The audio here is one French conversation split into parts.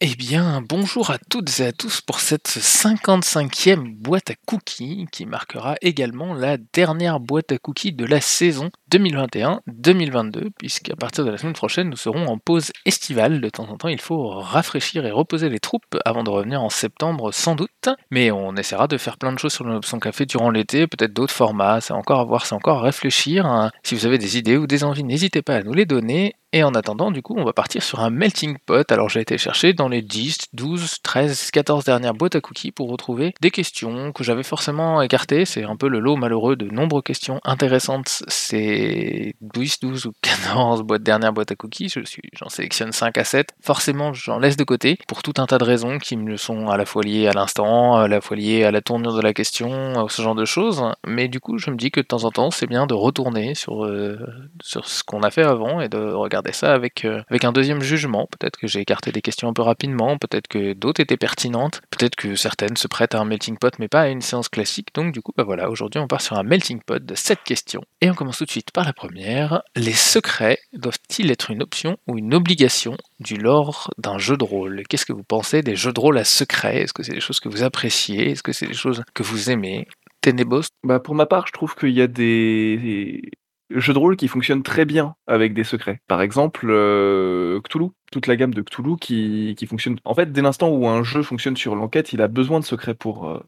Eh bien, bonjour à toutes et à tous pour cette 55e boîte à cookies qui marquera également la dernière boîte à cookies de la saison 2021-2022, puisqu'à partir de la semaine prochaine, nous serons en pause estivale. De temps en temps, il faut rafraîchir et reposer les troupes avant de revenir en septembre sans doute. Mais on essaiera de faire plein de choses sur l'option café durant l'été, peut-être d'autres formats, c'est encore à voir, c'est encore à réfléchir. Si vous avez des idées ou des envies, n'hésitez pas à nous les donner. Et en attendant, du coup, on va partir sur un melting pot. Alors j'ai été chercher dans les 10, 12, 13, 14 dernières boîtes à cookies pour retrouver des questions que j'avais forcément écartées. C'est un peu le lot malheureux de nombreuses questions intéressantes. C'est 12, 12 ou 14 boîtes dernières boîtes à cookies. J'en sélectionne 5 à 7. Forcément, j'en laisse de côté pour tout un tas de raisons qui me sont à la fois liées à l'instant, à la fois liées à la tournure de la question, ce genre de choses. Mais du coup, je me dis que de temps en temps, c'est bien de retourner sur, euh, sur ce qu'on a fait avant et de regarder ça avec, euh, avec un deuxième jugement. Peut-être que j'ai écarté des questions un peu rapidement, peut-être que d'autres étaient pertinentes, peut-être que certaines se prêtent à un melting pot, mais pas à une séance classique. Donc du coup, bah voilà, aujourd'hui on part sur un melting pot de 7 questions. Et on commence tout de suite par la première. Les secrets doivent-ils être une option ou une obligation du lore d'un jeu de rôle? Qu'est-ce que vous pensez des jeux de rôle à secret? Est-ce que c'est des choses que vous appréciez? Est-ce que c'est des choses que vous aimez? Ténébos Bah pour ma part, je trouve qu'il y a des jeux de rôle qui fonctionnent très bien avec des secrets. Par exemple, euh, Cthulhu, toute la gamme de Cthulhu qui, qui fonctionne. En fait, dès l'instant où un jeu fonctionne sur l'enquête, il a besoin de secrets pour, euh,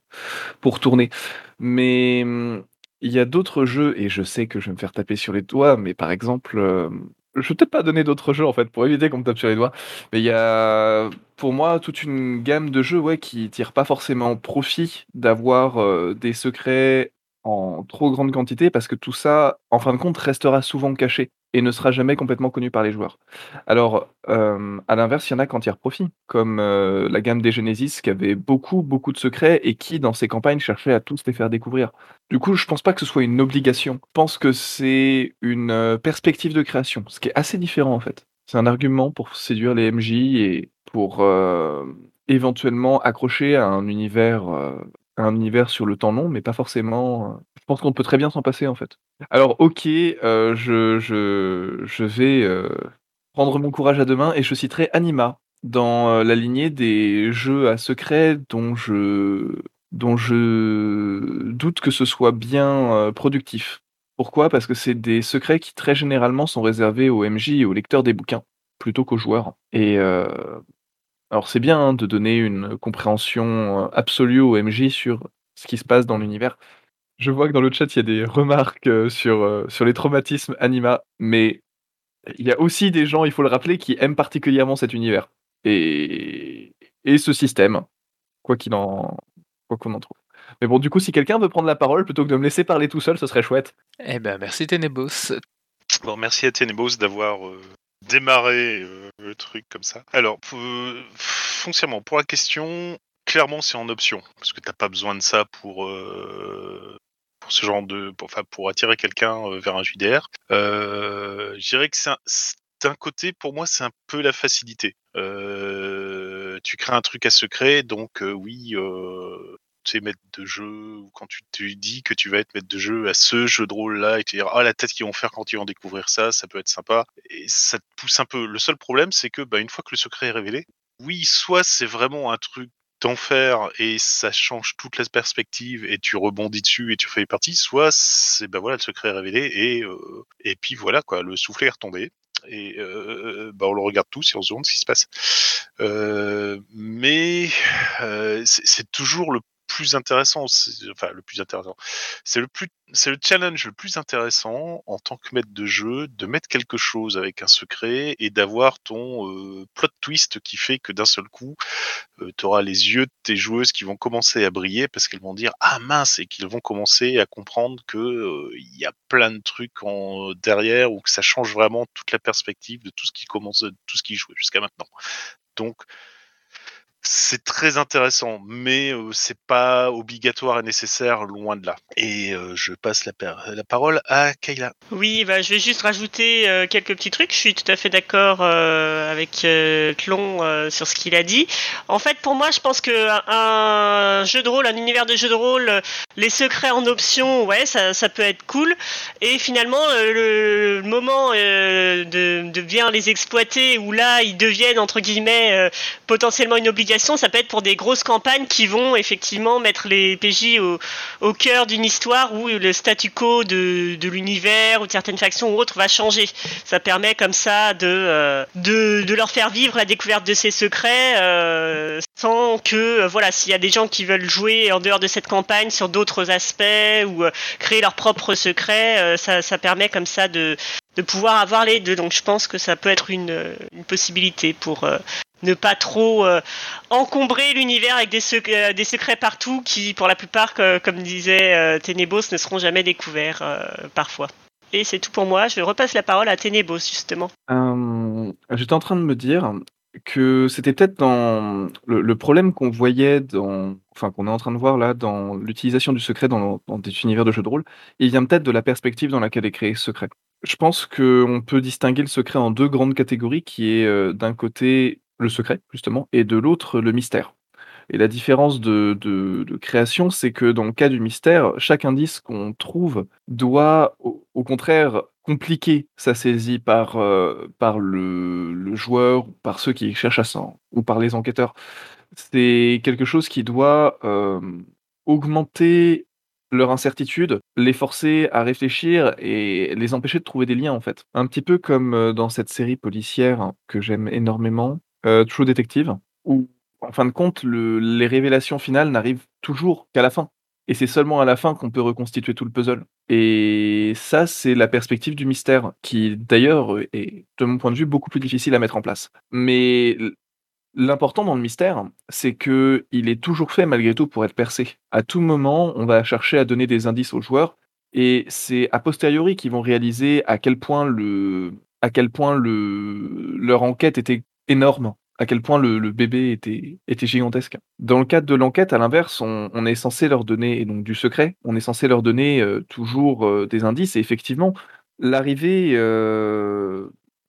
pour tourner. Mais hum, il y a d'autres jeux, et je sais que je vais me faire taper sur les doigts, mais par exemple, euh, je vais peut-être pas donner d'autres jeux en fait pour éviter qu'on me tape sur les doigts. Mais il y a pour moi toute une gamme de jeux ouais, qui tire pas forcément profit d'avoir des secrets en trop grande quantité parce que tout ça, en fin de compte, restera souvent caché et ne sera jamais complètement connu par les joueurs. Alors, à l'inverse, il y en a qui en profit, comme, la gamme des Genesis qui avait beaucoup, beaucoup de secrets et qui, dans ses campagnes, cherchait à tous les faire découvrir. Du coup, je pense pas que ce soit une obligation. Je pense que c'est une, perspective de création, ce qui est assez différent, en fait. C'est un argument pour séduire les MJ et pour, éventuellement accrocher à un univers, un univers sur le temps long, mais pas forcément, euh, je pense qu'on peut très bien s'en passer, en fait. Alors OK, euh, je vais, euh, prendre mon courage à deux mains et je citerai Anima dans, la lignée des jeux à secret dont je dont je doute que ce soit bien, productif. Pourquoi? Parce que c'est des secrets qui, très généralement, sont réservés aux MJ et aux lecteurs des bouquins, plutôt qu'aux joueurs et alors c'est bien, hein, de donner une compréhension, absolue au MJ sur ce qui se passe dans l'univers. Je vois que dans le chat, il y a des remarques, sur, sur les traumatismes Anima, mais il y a aussi des gens, il faut le rappeler, qui aiment particulièrement cet univers et et ce système, quoi qu'il en quoi qu'on en trouve. Mais bon, du coup, si quelqu'un veut prendre la parole plutôt que de me laisser parler tout seul, ce serait chouette. Eh ben, merci Ténébos. Bon, merci à Ténébos d'avoir, euh, démarrer euh, le truc comme ça. Alors, foncièrement, pour la question, clairement, c'est en option. Parce que t'as pas besoin de ça pour, euh, pour ce genre de. Enfin, pour attirer quelqu'un euh, vers un JDR. je dirais que c'est d'un côté, pour moi, c'est un peu la facilité. tu crées un truc à secret, donc oui, tu sais, maître de jeu, ou quand tu te dis que tu vas être maître de jeu à ce jeu de rôle-là, et te dire, ah, la tête qu'ils vont faire quand ils vont découvrir ça, ça peut être sympa. Et ça te pousse un peu. Le seul problème, c'est que, bah, une fois que le secret est révélé, oui, soit c'est vraiment un truc d'enfer et ça change toute la perspective et tu rebondis dessus et tu fais partie, soit c'est bah voilà le secret est révélé et euh, et puis voilà quoi le soufflet est retombé et euh, bah on le regarde tous et on se demande ce qui se passe. Euh, mais c'est toujours le plus intéressant, enfin le plus intéressant, c'est le plus, c'est le challenge le plus intéressant en tant que maître de jeu de mettre quelque chose avec un secret et d'avoir ton euh, plot twist qui fait que d'un seul coup, tu auras les yeux de tes joueuses qui vont commencer à briller parce qu'elles vont dire ah mince et qu'ils vont commencer à comprendre que il y a plein de trucs en derrière ou que ça change vraiment toute la perspective de tout ce qui commence, tout ce qui joue jusqu'à maintenant. Donc c'est très intéressant, mais euh, c'est pas obligatoire et nécessaire, loin de là. Et je passe la, par- la parole à Kayla. Oui, bah, je vais juste rajouter quelques petits trucs. Je suis tout à fait d'accord avec Clon sur ce qu'il a dit. En fait, pour moi, je pense que un, jeu de rôle, un univers de jeu de rôle, les secrets en option, ouais, ça, peut être cool. Et finalement, le, moment de, de bien les exploiter, où là, ils deviennent entre guillemets potentiellement une obligation, ça peut être pour des grosses campagnes qui vont effectivement mettre les PJ au, cœur d'une histoire où le statu quo de, l'univers ou de certaines factions ou autres va changer. Ça permet comme ça de, euh, leur faire vivre la découverte de ces secrets euh, sans que, euh, voilà, s'il y a des gens qui veulent jouer en dehors de cette campagne sur d'autres aspects ou créer leurs propres secrets, ça, permet comme ça de, pouvoir avoir les deux. Donc je pense que ça peut être une, possibilité pour ne pas trop euh, encombrer l'univers avec euh, des secrets partout qui, pour la plupart, que- comme disait euh, Ténébos, ne seront jamais découverts euh, parfois. Et c'est tout pour moi. Je repasse la parole à Ténébos, justement. J'étais en train de me dire que c'était peut-être dans le, problème qu'on voyait enfin qu'on est en train de voir là dans l'utilisation du secret dans, dans des univers de jeux de rôle, il vient peut-être de la perspective dans laquelle est créé ce secret. Je pense qu'on peut distinguer le secret en deux grandes catégories, qui est d'un côté le secret justement et de l'autre le mystère. Et la différence de, de- création, c'est que dans le cas du mystère, chaque indice qu'on trouve doit, au, contraire, compliquer sa saisie par, euh, par le, joueur, par ceux qui cherchent à s'en, ou par les enquêteurs. C'est quelque chose qui doit euh, augmenter leur incertitude, les forcer à réfléchir et les empêcher de trouver des liens, en fait. Un petit peu comme euh, dans cette série policière que j'aime énormément, euh, True Detective, où en fin de compte, le- les révélations finales n'arrivent toujours qu'à la fin. Et c'est seulement à la fin qu'on peut reconstituer tout le puzzle. Et ça, c'est la perspective du mystère, qui d'ailleurs est, de mon point de vue, beaucoup plus difficile à mettre en place. Mais l'important dans le mystère, c'est que il est toujours fait malgré tout pour être percé. À tout moment, on va chercher à donner des indices aux joueurs, et c'est a posteriori qu'ils vont réaliser à quel point le, à quel point le, leur enquête était énorme à quel point le, bébé était, était gigantesque. Dans le cadre de l'enquête, à l'inverse, on, est censé leur donner, donc du secret, on est censé leur donner euh, toujours euh, des indices, et effectivement, l'arrivée, euh,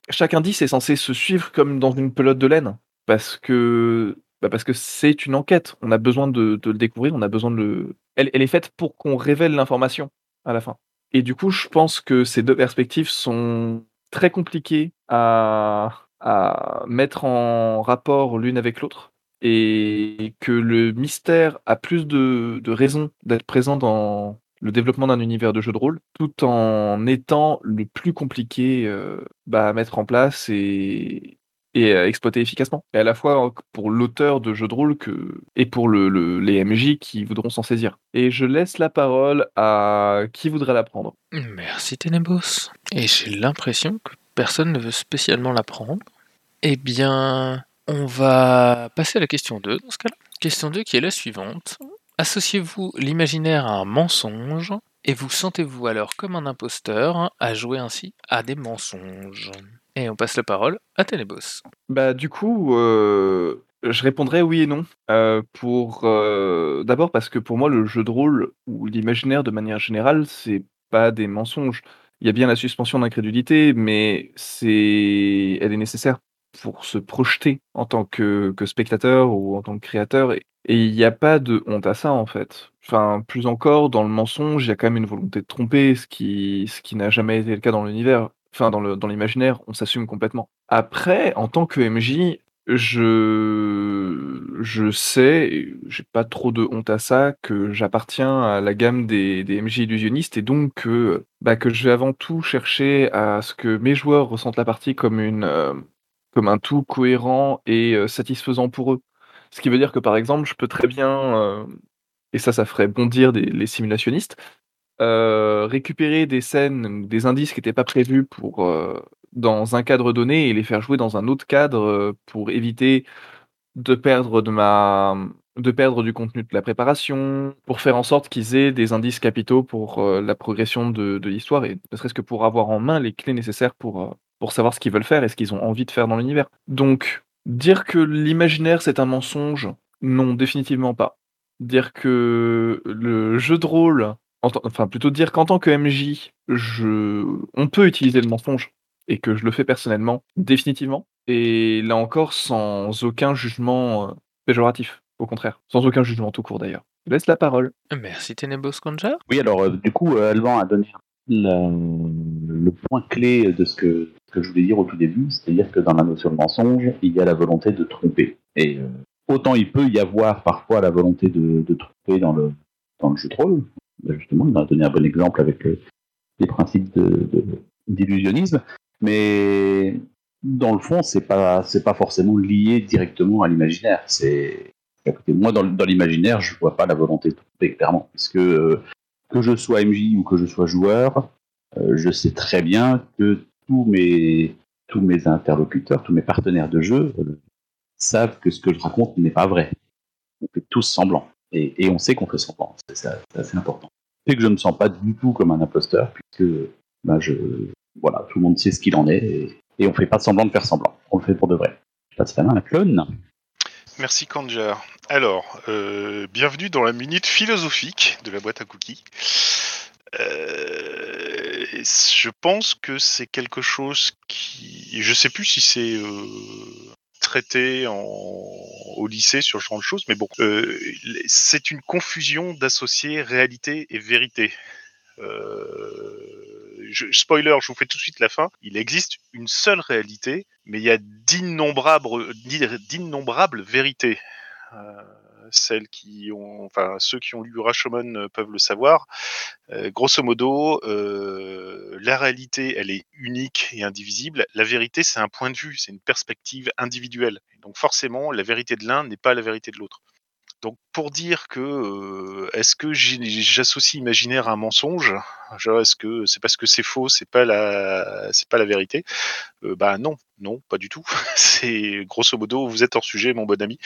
chaque indice est censé se suivre comme dans une pelote de laine, parce que bah c'est une enquête, on a besoin de, le découvrir, on a besoin de le... Elle est faite pour qu'on révèle l'information à la fin. Et du coup, je pense que ces deux perspectives sont très compliquées à, à mettre en rapport l'une avec l'autre et que le mystère a plus de, de raisons d'être présent dans le développement d'un univers de jeu de rôle, tout en étant le plus compliqué euh, bah, à mettre en place et, et à exploiter efficacement. Et à la fois pour l'auteur de jeu de rôle que, et pour le- les MJ qui voudront s'en saisir. Et je laisse la parole à qui voudrait la prendre? Merci Ténébos. Et j'ai l'impression que personne ne veut spécialement la prendre. Eh bien, on va passer à la question 2 dans ce cas-là. Question 2 qui est la suivante. Associez-vous l'imaginaire à un mensonge et vous sentez-vous alors comme un imposteur à jouer ainsi à des mensonges? Et on passe la parole à Ténébos. Bah, du coup, euh, je répondrais oui et non. Euh, pour euh, d'abord parce que pour moi, le jeu de rôle ou l'imaginaire de manière générale, c'est pas des mensonges. Il y a bien la suspension d'incrédulité, mais c'est, elle est nécessaire pour se projeter en tant que, spectateur ou en tant que créateur. Et il n'y a pas de honte à ça, en fait. Enfin, plus encore, dans le mensonge, il y a quand même une volonté de tromper, ce qui, ce qui n'a jamais été le cas dans l'univers. Enfin, dans le, dans l'imaginaire, on s'assume complètement. Après, en tant que MJ, je, je sais, et j'ai pas trop de honte à ça, que j'appartiens à la gamme des, des MJ illusionnistes et donc que, bah, que je vais avant tout chercher à ce que mes joueurs ressentent la partie comme une, euh, comme un tout cohérent et euh, satisfaisant pour eux. Ce qui veut dire que par exemple, je peux très bien, euh, et ça, ça ferait bondir des, les simulationnistes, euh, récupérer des scènes, des indices qui n'étaient pas prévus pour, euh, dans un cadre donné et les faire jouer dans un autre cadre euh, pour éviter de perdre de ma de perdre du contenu de la préparation, pour faire en sorte qu'ils aient des indices capitaux pour euh, la progression de, l'histoire et ne serait-ce que pour avoir en main les clés nécessaires pour, euh, pour savoir ce qu'ils veulent faire et ce qu'ils ont envie de faire dans l'univers. Donc, Dire que l'imaginaire c'est un mensonge, non, définitivement pas. Dire que le jeu de rôle, enfin plutôt dire qu'en tant que MJ, je, on peut utiliser le mensonge et que je le fais personnellement, définitivement. Et là encore, sans aucun jugement euh, péjoratif, au contraire, sans aucun jugement tout court d'ailleurs. Je laisse la parole. Merci Tenebos Conjar. Oui, alors euh, du coup, euh, Alban a donné la- le point clé de ce que, je voulais dire au tout début, c'est-à-dire que dans la notion de mensonge, il y a la volonté de tromper. Et euh, autant il peut y avoir parfois la volonté de, de tromper dans le, dans le jeu de rôle, Ben, justement, il a donné un bon exemple avec euh, les principes de- de- d'illusionnisme, mais dans le fond, c'est pas c'est pas forcément lié directement à l'imaginaire. C'est moi dans, l'imaginaire, je vois pas la volonté de tromper clairement, parce que euh, que je sois MJ ou que je sois joueur, euh, je sais très bien que tous mes tous mes interlocuteurs, tous mes partenaires de jeu euh, savent que ce que je raconte n'est pas vrai. On fait tous semblant. Et, on sait qu'on fait semblant. C'est c'est assez important. Et que je ne me sens pas du tout comme un imposteur, puisque ben, je, voilà, tout le monde sait ce qu'il en est, et, et on fait pas semblant de faire semblant. On le fait pour de vrai. Je passe la main à la clone. Merci Kanjar. Alors, euh, bienvenue dans la minute philosophique de la boîte à cookies. Euh, je pense que c'est quelque chose qui, je sais plus si c'est euh, traité au lycée sur ce genre de choses, mais bon, c'est une confusion d'associer réalité et vérité. Euh, spoiler, je vous fais tout de suite la fin. Il existe une seule réalité, mais il y a d'innombrables, vérités. Euh, celles qui ont, enfin ceux qui ont lu Rashomon euh, peuvent le savoir. Euh, grosso modo, la réalité, elle est unique et indivisible. La vérité, c'est un point de vue, c'est une perspective individuelle. Donc forcément, la vérité de l'un n'est pas la vérité de l'autre. Donc pour dire que est-ce que j'associe imaginaire à un mensonge, est-ce que c'est parce que c'est faux, c'est pas la c'est pas la vérité? Euh, Bah non, non, pas du tout. c'est grosso modo vous êtes hors sujet, mon bon ami.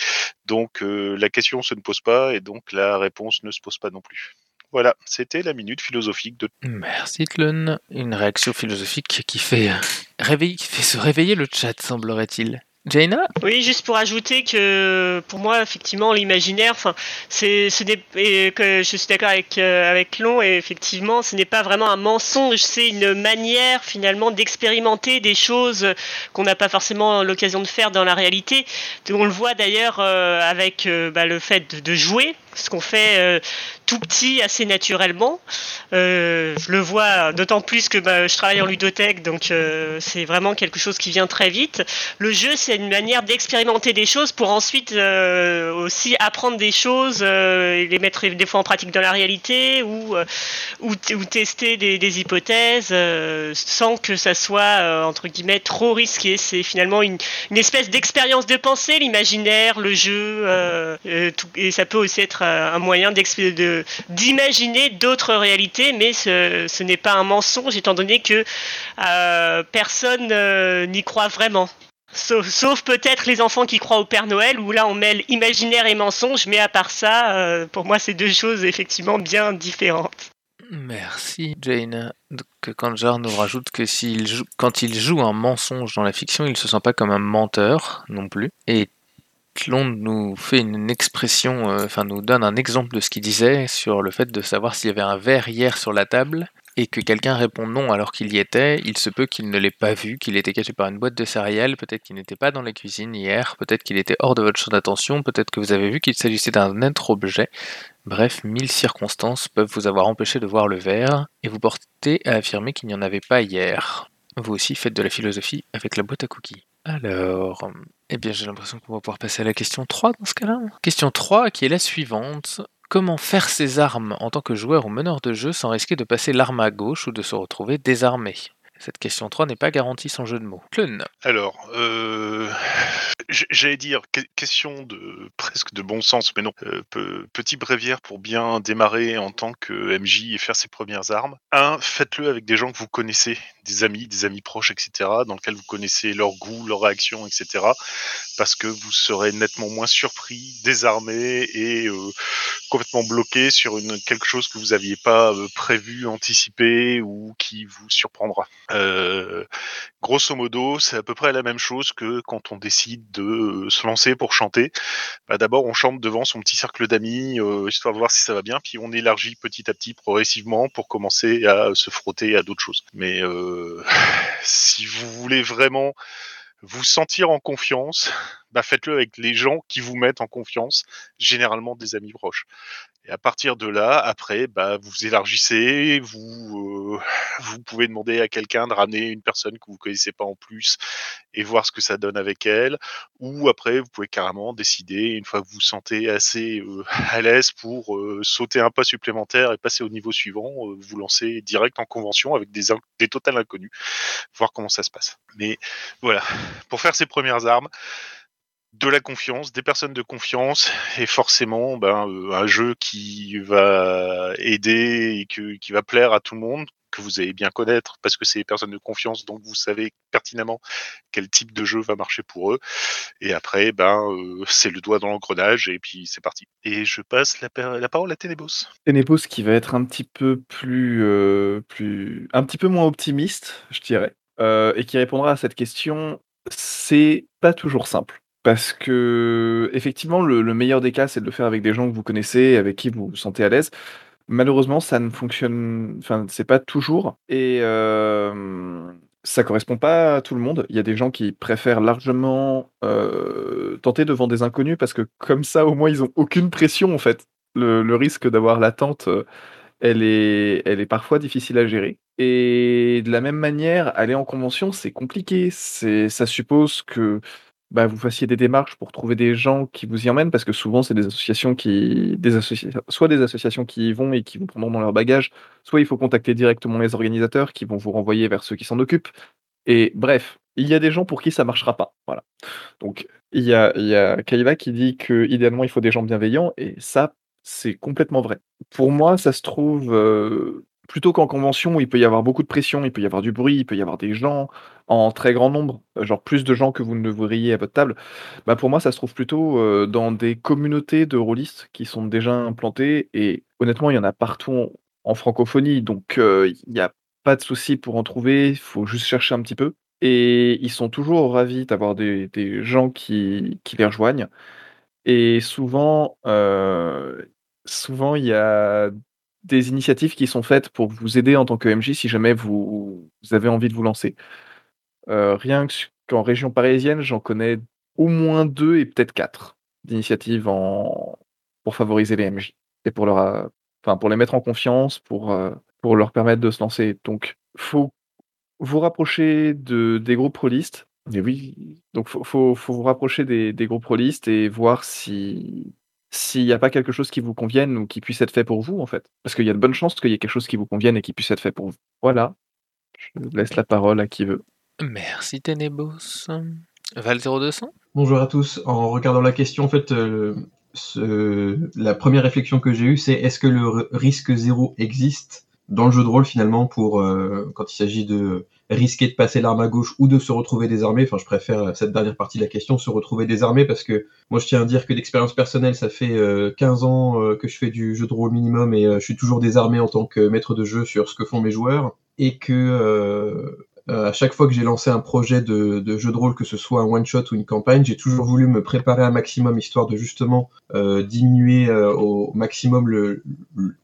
Donc la question se ne pose pas et donc la réponse ne se pose pas non plus. Voilà, c'était la minute philosophique de. Merci Tlon. Une réaction philosophique qui fait, euh, réveiller, qui fait se réveiller le chat, semblerait-il. Jaina Oui, juste pour ajouter que pour moi, effectivement, l'imaginaire, je suis d'accord avec euh, avec Long, et effectivement, ce n'est pas vraiment un mensonge, c'est une manière finalement d'expérimenter des choses qu'on n'a pas forcément l'occasion de faire dans la réalité. On le voit d'ailleurs euh, avec euh, bah, le fait de jouer, ce qu'on fait euh, tout petit assez naturellement. Euh, je le vois d'autant plus que bah, je travaille en ludothèque, donc euh, c'est vraiment quelque chose qui vient très vite. Le jeu, c'est une manière d'expérimenter des choses pour ensuite aussi apprendre des choses et les mettre des fois en pratique dans la réalité ou, ou, tester des, hypothèses sans que ça soit entre guillemets trop risqué. C'est finalement une, espèce d'expérience de pensée, l'imaginaire, le jeu, et ça peut aussi être un moyen d'imaginer d'autres réalités, mais ce, n'est pas un mensonge étant donné que euh, personne euh, n'y croit vraiment. Sauf, peut-être les enfants qui croient au Père Noël, où là on mêle imaginaire et mensonge, mais à part ça, euh, pour moi c'est deux choses effectivement bien différentes. Merci Jaina. Donc Kanjar nous rajoute que s'il joue, quand il joue un mensonge dans la fiction, il ne se sent pas comme un menteur non plus. Et Tlon nous fait une expression, euh, enfin nous donne un exemple de ce qu'il disait sur le fait de savoir s'il y avait un verre hier sur la table et que quelqu'un répond non alors qu'il y était, il se peut qu'il ne l'ait pas vu, qu'il était caché par une boîte de céréales, peut-être qu'il n'était pas dans la cuisine hier, peut-être qu'il était hors de votre champ d'attention, peut-être que vous avez vu qu'il s'agissait d'un autre objet. Bref, mille circonstances peuvent vous avoir empêché de voir le verre et vous porter à affirmer qu'il n'y en avait pas hier. Vous aussi faites de la philosophie avec la boîte à cookies. Alors, eh bien j'ai l'impression qu'on va pouvoir passer à la question 3 dans ce cas-là. Question 3 qui est la suivante. Comment faire ses armes en tant que joueur ou meneur de jeu sans risquer de passer l'arme à gauche ou de se retrouver désarmé? Cette question 3 n'est pas garantie sans jeu de mots. Clun. Alors, euh, j'allais dire que- question de presque de bon sens, mais non. Euh, pe- petit bréviaire pour bien démarrer en tant que MJ et faire ses premières armes. Un, faites-le avec des gens que vous connaissez, des amis, des amis proches, etc., dans lesquels vous connaissez leur goût, leur réaction, etc., parce que vous serez nettement moins surpris, désarmé et euh, complètement bloqué sur quelque chose que vous n'aviez pas euh, prévu, anticipé ou qui vous surprendra. Euh, grosso modo, c'est à peu près la même chose que quand on décide de se lancer pour chanter. Bah, D'abord, on chante devant son petit cercle d'amis, histoire de voir si ça va bien, puis on élargit petit à petit, progressivement, pour commencer à se frotter à d'autres choses. Mais si vous voulez vraiment vous sentir en confiance, bah faites-le avec les gens qui vous mettent en confiance, généralement des amis proches. Et à partir de là, après, bah, vous élargissez, vous, pouvez demander à quelqu'un de ramener une personne que vous connaissez pas en plus et voir ce que ça donne avec elle. Ou après, vous pouvez carrément décider, une fois que vous vous sentez assez à l'aise pour sauter un pas supplémentaire et passer au niveau suivant, vous lancer direct en convention avec des, in- des totales inconnus, voir comment ça se passe. Mais voilà, pour faire ses premières armes, de la confiance, des personnes de confiance, et forcément ben, euh, un jeu qui va aider et que, qui va plaire à tout le monde, que vous allez bien connaître parce que c'est des personnes de confiance, donc vous savez pertinemment quel type de jeu va marcher pour eux. Et après, ben, euh, c'est le doigt dans l'engrenage et puis c'est parti. Et je passe la, la parole à Ténébos. Tenebos qui va être un petit peu plus, euh, plus, un petit peu moins optimiste, je dirais, et qui répondra à cette question. C'est pas toujours simple. Parce que, effectivement, le, le meilleur des cas, c'est de le faire avec des gens que vous connaissez, avec qui vous vous sentez à l'aise. Malheureusement, ça ne fonctionne, enfin, c'est pas toujours. Et euh, ça correspond pas à tout le monde. Il y a des gens qui préfèrent largement euh, tenter devant des inconnus parce que, comme ça, au moins, ils ont aucune pression, en fait. Le, le risque d'avoir l'attente, elle est, elle est parfois difficile à gérer. Et de la même manière, aller en convention, c'est compliqué. C'est, ça suppose que bah, vous fassiez des démarches pour trouver des gens qui vous y emmènent, parce que souvent, c'est des associations qui, des associations, soit des associations qui y vont et qui vous prendront dans leur bagage, soit il faut contacter directement les organisateurs qui vont vous renvoyer vers ceux qui s'en occupent. Et bref, il y a des gens pour qui ça marchera pas. Voilà. Donc, il y a, il y a Kaiva qui dit que idéalement il faut des gens bienveillants, et ça, c'est complètement vrai. Pour moi, ça se trouve euh, plutôt qu'en convention il peut y avoir beaucoup de pression, il peut y avoir du bruit, il peut y avoir des gens en très grand nombre, euh, genre plus de gens que vous ne verriez à votre table. Bah pour moi, ça se trouve plutôt euh, dans des communautés de rôlistes qui sont déjà implantées, et honnêtement, il y en a partout en, francophonie, donc euh, il n'y a pas de souci pour en trouver, il faut juste chercher un petit peu. Et ils sont toujours ravis d'avoir des, des gens qui, qui les rejoignent. Et souvent, euh, souvent, il y a des initiatives qui sont faites pour vous aider en tant que MJ si jamais vous, vous avez envie de vous lancer. Euh, rien qu'en région parisienne, j'en connais au moins deux et peut-être quatre d'initiatives en... pour favoriser les MJ et pour leur, enfin, pour les mettre en confiance, pour, euh, pour leur permettre de se lancer. Donc, faut vous rapprocher de, des groupes. Et oui, donc faut, faut, faut vous rapprocher des, des groupes rôlistes et voir si s'il n'y a pas quelque chose qui vous convienne ou qui puisse être fait pour vous, en fait. Parce qu'il y a de bonnes chances qu'il y ait quelque chose qui vous convienne et qui puisse être fait pour vous. Voilà. Je laisse la parole à qui veut. Merci Ténébos. Val 0200 Bonjour à tous. En regardant la question, en fait, euh, ce- la première réflexion que j'ai eue, c'est est-ce que le risque zéro existe dans le jeu de rôle finalement pour euh, quand il s'agit de risquer de passer l'arme à gauche ou de se retrouver désarmé. Enfin, je préfère cette dernière partie de la question, se retrouver désarmé, parce que moi, je tiens à dire que d'expérience personnelle, ça fait euh, 15 ans euh, que je fais du jeu de rôle minimum et euh, je suis toujours désarmé en tant que maître de jeu sur ce que font mes joueurs et que euh, euh, à chaque fois que j'ai lancé un projet de, de jeu de rôle, que ce soit un one shot ou une campagne, j'ai toujours voulu me préparer un maximum histoire de justement euh, diminuer euh, au maximum le,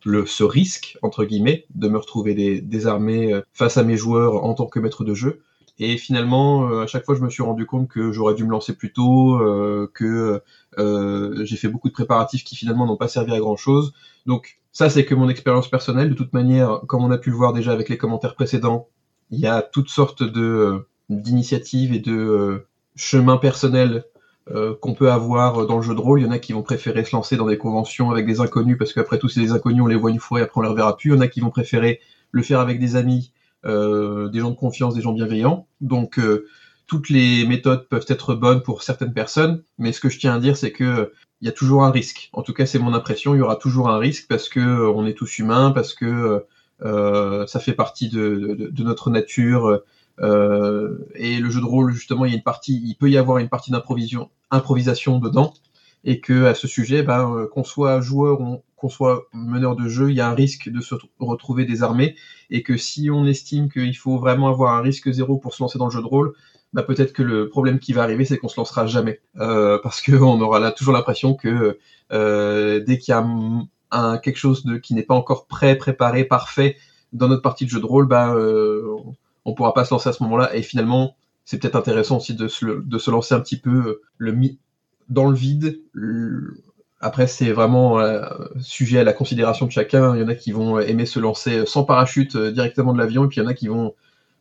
le, ce risque entre guillemets de me retrouver désarmé euh, face à mes joueurs en tant que maître de jeu. Et finalement, euh, à chaque fois, je me suis rendu compte que j'aurais dû me lancer plus tôt, euh, que euh, j'ai fait beaucoup de préparatifs qui finalement n'ont pas servi à grand chose. Donc ça, c'est que mon expérience personnelle. De toute manière, comme on a pu le voir déjà avec les commentaires précédents, il y a toutes sortes de euh, d'initiatives et de euh, chemins personnels euh, qu'on peut avoir dans le jeu de rôle. Il y en a qui vont préférer se lancer dans des conventions avec des inconnus parce qu'après tout, c'est des inconnus, on les voit une fois et après on les reverra plus. Il y en a qui vont préférer le faire avec des amis, euh, des gens de confiance, des gens bienveillants. Donc euh, toutes les méthodes peuvent être bonnes pour certaines personnes, mais ce que je tiens à dire, c'est que il y a toujours un risque. En tout cas, c'est mon impression. Il y aura toujours un risque parce que on est tous humains, parce que ça fait partie de, notre nature. Euh, et le jeu de rôle, justement, il peut y avoir une partie d'improvisation, improvisation dedans, et que à ce sujet, ben, qu'on soit joueur ou qu'on soit meneur de jeu, il y a un risque de se retrouver désarmé et que si on estime qu'il faut vraiment avoir un risque zéro pour se lancer dans le jeu de rôle, bah peut-être que le problème qui va arriver, c'est qu'on se lancera jamais euh, parce qu'on aura là toujours l'impression que euh, dès qu'il y a quelque chose de qui n'est pas encore prêt, préparé, parfait dans notre partie de jeu de rôle, bah euh, on pourra pas se lancer à ce moment-là. Et finalement, c'est peut-être intéressant aussi de se, de se lancer un petit peu euh, le dans le vide. Après, c'est vraiment euh, sujet à la considération de chacun. Il y en a qui vont aimer se lancer sans parachute directement de l'avion, et puis il y en a qui vont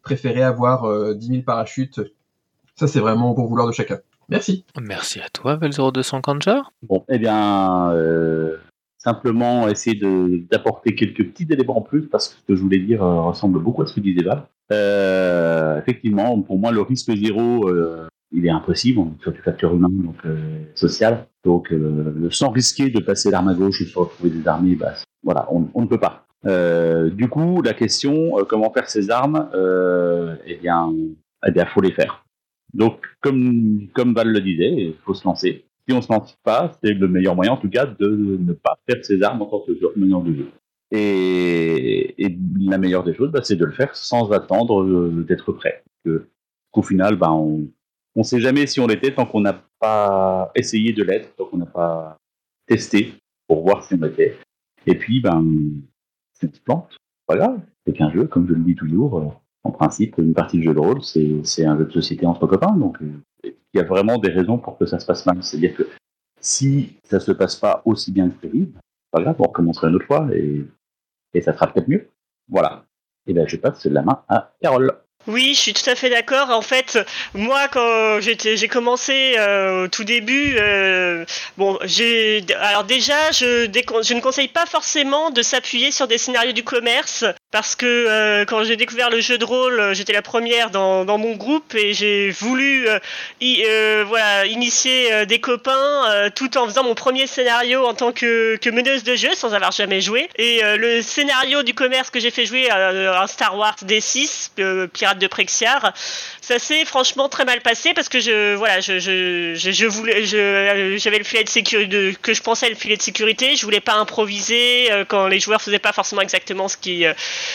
préférer avoir 10 000 parachutes ça, c'est vraiment pour vouloir de chacun. Merci. Merci à toi, Vel0200 Kanjar. Bon, eh bien, euh, simplement essayer d'apporter quelques petits éléments en plus, parce que ce que je voulais dire euh, ressemble beaucoup à ce que disait Val. Euh, effectivement, pour moi, le risque zéro, il est impossible, sur du facteur humain, donc social. Donc, sans risquer de passer l'arme à gauche et de se retrouver des armées, bah, voilà, on, on, ne peut pas. du coup, la question, comment faire ces armes Eh bien, eh bien, faut les faire. Donc, comme, comme Val le disait, il faut se lancer. Si on se lance pas, c'est le meilleur moyen, en tout cas, de ne pas faire ses armes en tant que meneur de jeu. Et, la meilleure des choses, bah, c'est de le faire sans attendre euh, d'être prêt. Que, qu'au final, bah, on ne sait jamais si on l'était tant qu'on n'a pas essayé de l'être, tant qu'on n'a pas testé pour voir si on l'était. Et puis, ben, c'est une plante, grave, c'est qu'un jeu, comme je le dis toujours, euh, en principe, une partie de jeu de rôle, c'est un jeu de société entre copains. Euh, il y a vraiment des raisons pour que ça se passe mal. C'est-à-dire que si ça se passe pas aussi bien que prévu, pas grave, on recommencera une autre fois et, ça sera peut-être mieux. Voilà. Et bien, je passe la main à Carole. Oui, je suis tout à fait d'accord. En fait, moi, quand j'ai commencé euh, au tout début, euh, bon, alors déjà, je ne conseille pas forcément de s'appuyer sur des scénarios du commerce parce que euh, quand j'ai découvert le jeu de rôle, euh, j'étais la première dans, dans mon groupe et j'ai voulu euh, voilà initier des copains tout en faisant mon premier scénario en tant que, que meneuse de jeu sans avoir jamais joué. Et le scénario du commerce que j'ai fait jouer à, Star Wars D6, Pirate de Prexiar, ça s'est franchement très mal passé parce que je voilà je, je, je, voulais j'avais le filet de sécurité que je pensais le filet de sécurité. Je voulais pas improviser quand les joueurs faisaient pas forcément exactement ce qui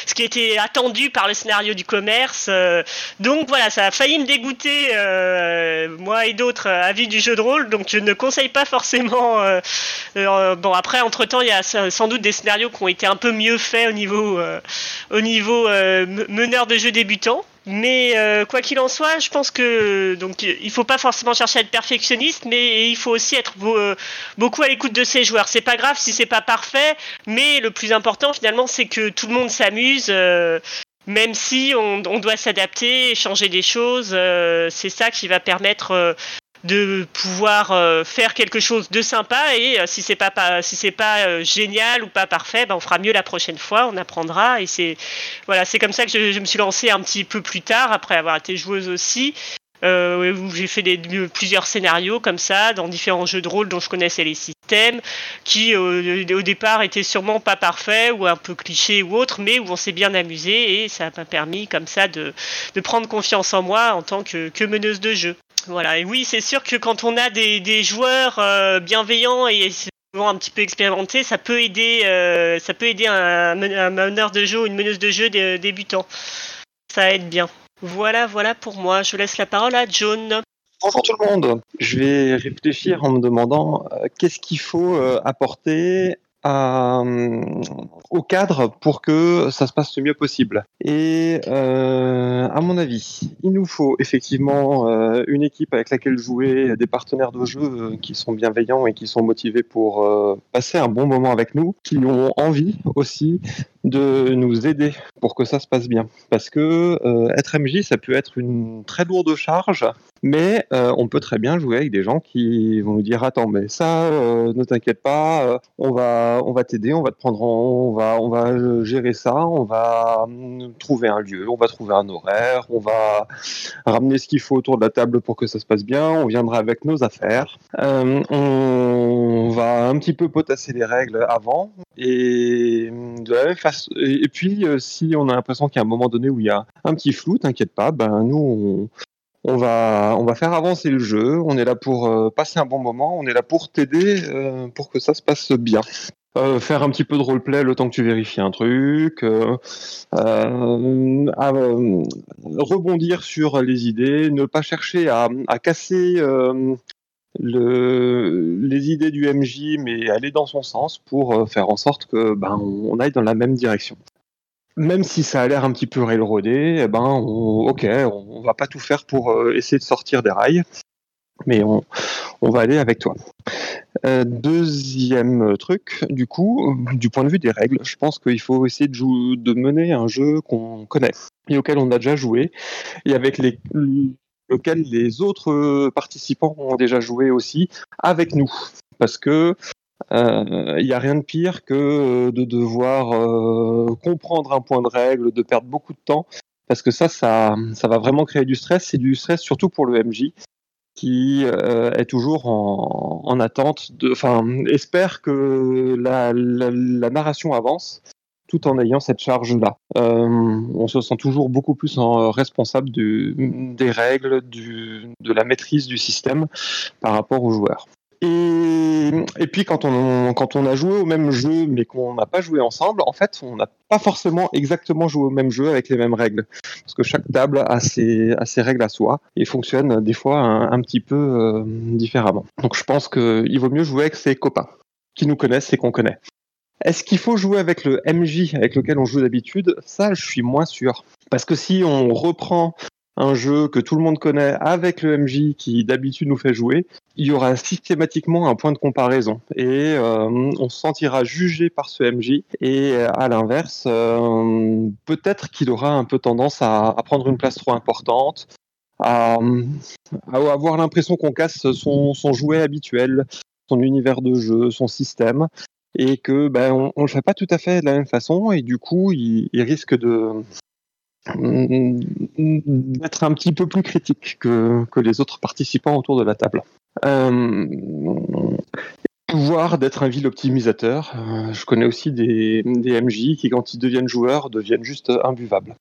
ce qui était attendu par le scénario du commerce. Euh, donc voilà, ça a failli me dégoûter, euh, moi et d'autres, à vie du jeu de rôle. Donc je ne conseille pas forcément. Euh, bon, après, entre-temps, il y a sans doute des scénarios qui ont été un peu mieux faits au niveau meneur de jeu débutant. Mais euh, quoi qu'il en soit, je pense que donc il faut pas forcément chercher à être perfectionniste, mais il faut aussi être euh, beaucoup à l'écoute de ses joueurs. C'est pas grave si c'est pas parfait, mais le plus important finalement, c'est que tout le monde s'amuse. Euh, même si on, on doit s'adapter, changer des choses, c'est ça qui va permettre de pouvoir euh, faire quelque chose de sympa et euh, si c'est pas, pas, si c'est pas euh, génial ou pas parfait, ben on fera mieux la prochaine fois, on apprendra et c'est voilà, c'est comme ça que je, me suis lancée un petit peu plus tard après avoir été joueuse aussi. où j'ai fait des, plusieurs scénarios comme ça dans différents jeux de rôle dont je connaissais les systèmes qui au départ étaient sûrement pas parfaits ou un peu clichés ou autres mais où on s'est bien amusé et ça m'a permis comme ça de, de, prendre confiance en moi en tant que, que meneuse de jeu. Voilà, et oui, c'est sûr que quand on a des, des joueurs euh, bienveillants et souvent un petit peu expérimentés, ça peut aider, euh, ça peut aider un, meneur de jeu ou une meneuse de jeu débutant. Ça aide bien. Voilà, voilà pour moi. Je laisse la parole à John. Bonjour tout le monde. Je vais réfléchir en me demandant euh, qu'est-ce qu'il faut apporter euh, au cadre pour que ça se passe le mieux possible. Et euh, à mon avis, il nous faut effectivement euh, une équipe avec laquelle jouer, des partenaires de jeu qui sont bienveillants et qui sont motivés pour passer un bon moment avec nous, qui ont envie aussi de nous aider pour que ça se passe bien. Parce que euh, être MJ, ça peut être une très lourde charge, mais euh, on peut très bien jouer avec des gens qui vont nous dire attends, mais ça, euh, ne t'inquiète pas, on va, on va t'aider, on va te prendre, en, on va, on va gérer ça, on va hum, trouver un lieu, on va trouver un horaire, on va ramener ce qu'il faut autour de la table pour que ça se passe bien, on viendra avec nos affaires, on va un petit peu potasser les règles avant et de la même façon et, puis, euh, si on a l'impression qu'il y a un moment donné où il y a un petit flou, t'inquiète pas, ben nous, on, va, on va faire avancer le jeu. On est là pour euh, passer un bon moment. On est là pour t'aider, euh, pour que ça se passe bien. faire un petit peu de roleplay le temps que tu vérifies un truc, rebondir sur les idées, ne pas chercher à, casser le, les idées du MJ, mais aller dans son sens pour euh, faire en sorte que ben, on aille dans la même direction. Même si ça a l'air un petit peu railroadé, eh ben, on, ok, on, va pas tout faire pour euh, essayer de sortir des rails, mais on, va aller avec toi. Euh, deuxième truc, du coup, du point de vue des règles, je pense qu'il faut essayer de, de mener un jeu qu'on connaît et auquel on a déjà joué et avec les, lequel les autres euh, participants ont déjà joué aussi avec nous. Parce que euh, il n'y a rien de pire que euh, de devoir euh, comprendre un point de règle, de perdre beaucoup de temps, parce que ça, ça, ça va vraiment créer du stress. C'est du stress surtout pour le MJ qui euh, est toujours en, en attente enfin, espère que la, la, la narration avance tout en ayant cette charge-là. Euh, on se sent toujours beaucoup plus en, responsable des règles, de la maîtrise du système par rapport aux joueurs. Et, puis quand on, a joué au même jeu mais qu'on n'a pas joué ensemble, en fait on n'a pas forcément exactement joué au même jeu avec les mêmes règles. Parce que chaque table a ses, règles à soi et fonctionne des fois un, petit peu euh, différemment. Donc je pense qu'il vaut mieux jouer avec ses copains qui nous connaissent et qu'on connaît. Est-ce qu'il faut jouer avec le MJ avec lequel on joue d'habitude? Ça, je suis moins sûr. Parce que si on reprend un jeu que tout le monde connaît avec le MJ qui d'habitude nous fait jouer, il y aura systématiquement un point de comparaison. Et euh, on se sentira jugé par ce MJ et euh, à l'inverse, euh, peut-être qu'il aura un peu tendance à, prendre une place trop importante, à, avoir l'impression qu'on casse son, jouet habituel, son univers de jeu, son système et que ben on, on le fait pas tout à fait de la même façon et du coup il, il risque de d'être un petit peu plus critique que, que, les autres participants autour de la table. Euh, pouvoir d'être un vil optimisateur. Euh, je connais aussi des, des, MJ qui, quand ils deviennent joueurs, deviennent juste imbuvables.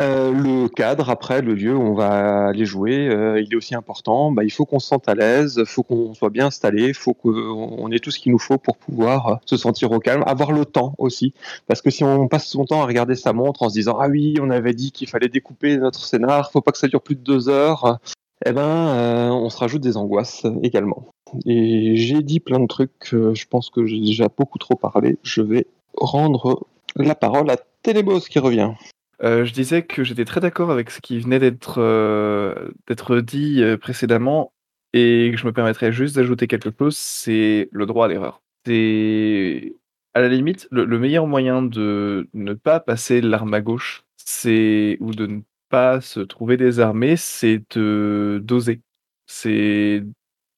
Euh, le cadre, après, le lieu où on va aller jouer, euh, il est aussi important. Bah, il faut qu'on se sente à l'aise, il faut qu'on soit bien installé, il faut qu'on ait tout ce qu'il nous faut pour pouvoir euh, se sentir au calme, avoir le temps aussi. Parce que si on passe son temps à regarder sa montre en se disant Ah oui, on avait dit qu'il fallait découper notre scénar, faut pas que ça dure plus de deux heures, eh ben, on se rajoute des angoisses également. Et j'ai dit plein de trucs, je pense que j'ai déjà beaucoup trop parlé. Je vais rendre la parole à Télébos qui revient. Euh, je disais que j'étais très d'accord avec ce qui venait d'être euh, dit euh, précédemment et que je me permettrais juste d'ajouter quelque chose, c'est le droit à l'erreur. C'est à la limite le, le, meilleur moyen de ne pas passer l'arme à gauche, c'est ou de ne pas se trouver désarmé, c'est d'oser. C'est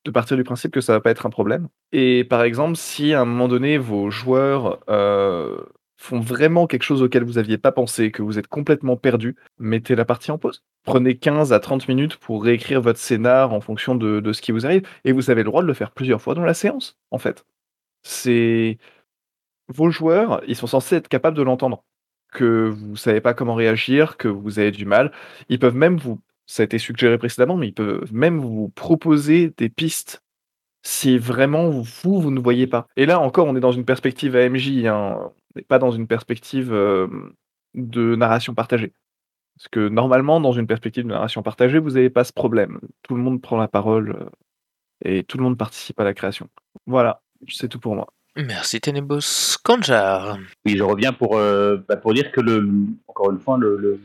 de partir du principe que ça va pas être un problème. Et par exemple, si à un moment donné vos joueurs font vraiment quelque chose auquel vous n'aviez pas pensé, que vous êtes complètement perdu, mettez la partie en pause. Prenez 15 à 30 minutes pour réécrire votre scénar en fonction de, ce qui vous arrive, et vous avez le droit de le faire plusieurs fois dans la séance, en fait. C'est... Vos joueurs, ils sont censés être capables de l'entendre. Que vous savez pas comment réagir, que vous avez du mal. Ils peuvent même vous... Ça a été suggéré précédemment, mais ils peuvent même vous proposer des pistes si vraiment vous, vous ne voyez pas. Et là encore, on est dans une perspective AMJ, hein. on n'est pas dans une perspective euh, de narration partagée. Parce que normalement, dans une perspective de narration partagée, vous n'avez pas ce problème. Tout le monde prend la parole euh, et tout le monde participe à la création. Voilà, c'est tout pour moi. Merci Tenebos. Kanjar. Oui, je reviens pour, euh, bah pour dire que, le, encore une fois, le, le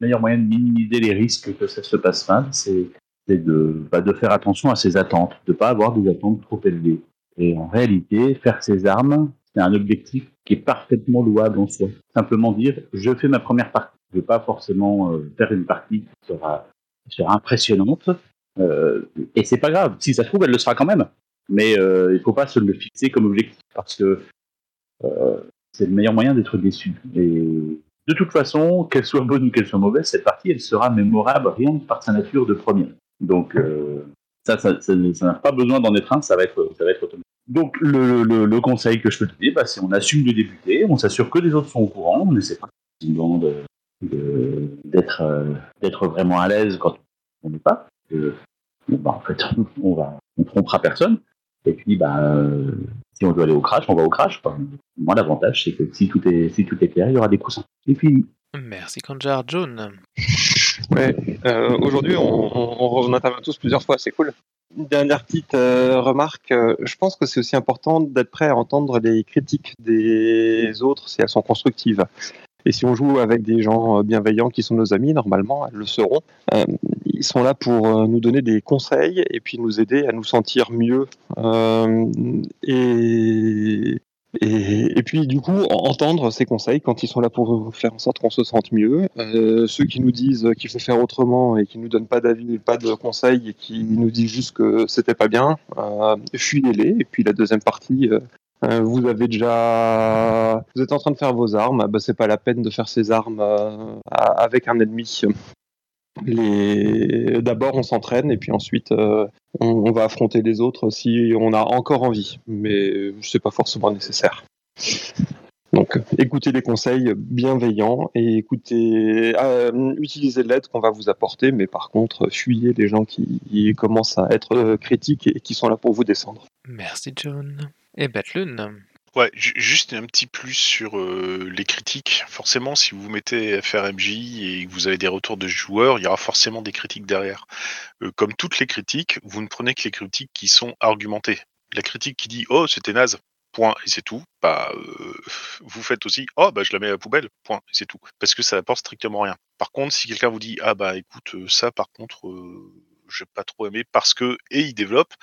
meilleur moyen de minimiser les risques que ça se passe mal, c'est c'est de, bah, de faire attention à ses attentes, de ne pas avoir des attentes trop élevées. Et en réalité, faire ses armes, c'est un objectif qui est parfaitement louable en soi. Simplement dire, je fais ma première partie. Je ne vais pas forcément euh, faire une partie qui sera, qui sera impressionnante. Euh, et c'est pas grave. Si ça se trouve, elle le sera quand même. Mais euh, il ne faut pas se le fixer comme objectif parce que euh, c'est le meilleur moyen d'être déçu. Et de toute façon, qu'elle soit bonne ou qu'elle soit mauvaise, cette partie, elle sera mémorable rien que par sa nature de première. Donc euh, ça, ça, n'a pas besoin d'en être un, ça va être, ça va être automatique. Donc le, le, le, conseil que je peux te donner, bah, c'est on assume de débuter, on s'assure que les autres sont au courant, on n'essaie pas d'être de, d'être euh, d'être vraiment à l'aise quand on n'est pas. Euh, bah, en fait, on va, on trompera personne. Et puis, bah, euh, si Si on doit aller au crash, on va au crash. Quoi. Moi, l'avantage, c'est que si tout, est, si tout est clair, il y aura des coussins. Et puis, Merci Kanjar. John. Ouais, euh, aujourd'hui, on, intervient tous plusieurs fois, c'est cool. Dernière petite euh, remarque, euh, je pense que c'est aussi important d'être prêt à entendre les critiques des autres si elles sont constructives. Et si on joue avec des gens bienveillants qui sont nos amis, normalement, elles le seront. Ils sont là pour nous donner des conseils et puis nous aider à nous sentir mieux. Et, et, puis, du coup, en- entendre ces conseils quand ils sont là pour faire en sorte qu'on se sente mieux. Euh, ceux qui nous disent qu'il faut faire autrement et qui nous donnent pas d'avis, pas de conseils et qui nous disent juste que c'était pas bien, euh, fuyez-les. Et puis, la deuxième partie, euh, vous avez déjà, vous êtes en train de faire vos armes. Bah, c'est pas la peine de faire ces armes avec un ennemi. D'abord, on s'entraîne et puis ensuite, euh, on, va affronter les autres si on a encore envie. Mais c'est pas forcément nécessaire. Donc, écoutez les conseils bienveillants et écoutez, euh, utilisez l'aide qu'on va vous apporter, mais par contre, fuyez les gens qui, qui commencent à être euh, critiques et qui sont là pour vous descendre. Merci John. Et Batlun. Ouais, ju- juste un petit plus sur euh, les critiques. Forcément, si vous mettez à faire MJ et que vous avez des retours de joueurs, il y aura forcément des critiques derrière. Euh, comme toutes les critiques, vous ne prenez que les critiques qui sont argumentées. La critique qui dit oh c'était naze, point et c'est tout. Bah euh, vous faites aussi oh bah je la mets à la poubelle, point et c'est tout. Parce que ça apporte strictement rien. Par contre, si quelqu'un vous dit ah bah écoute euh, ça par contre euh, j'ai pas trop aimé parce que et il développe,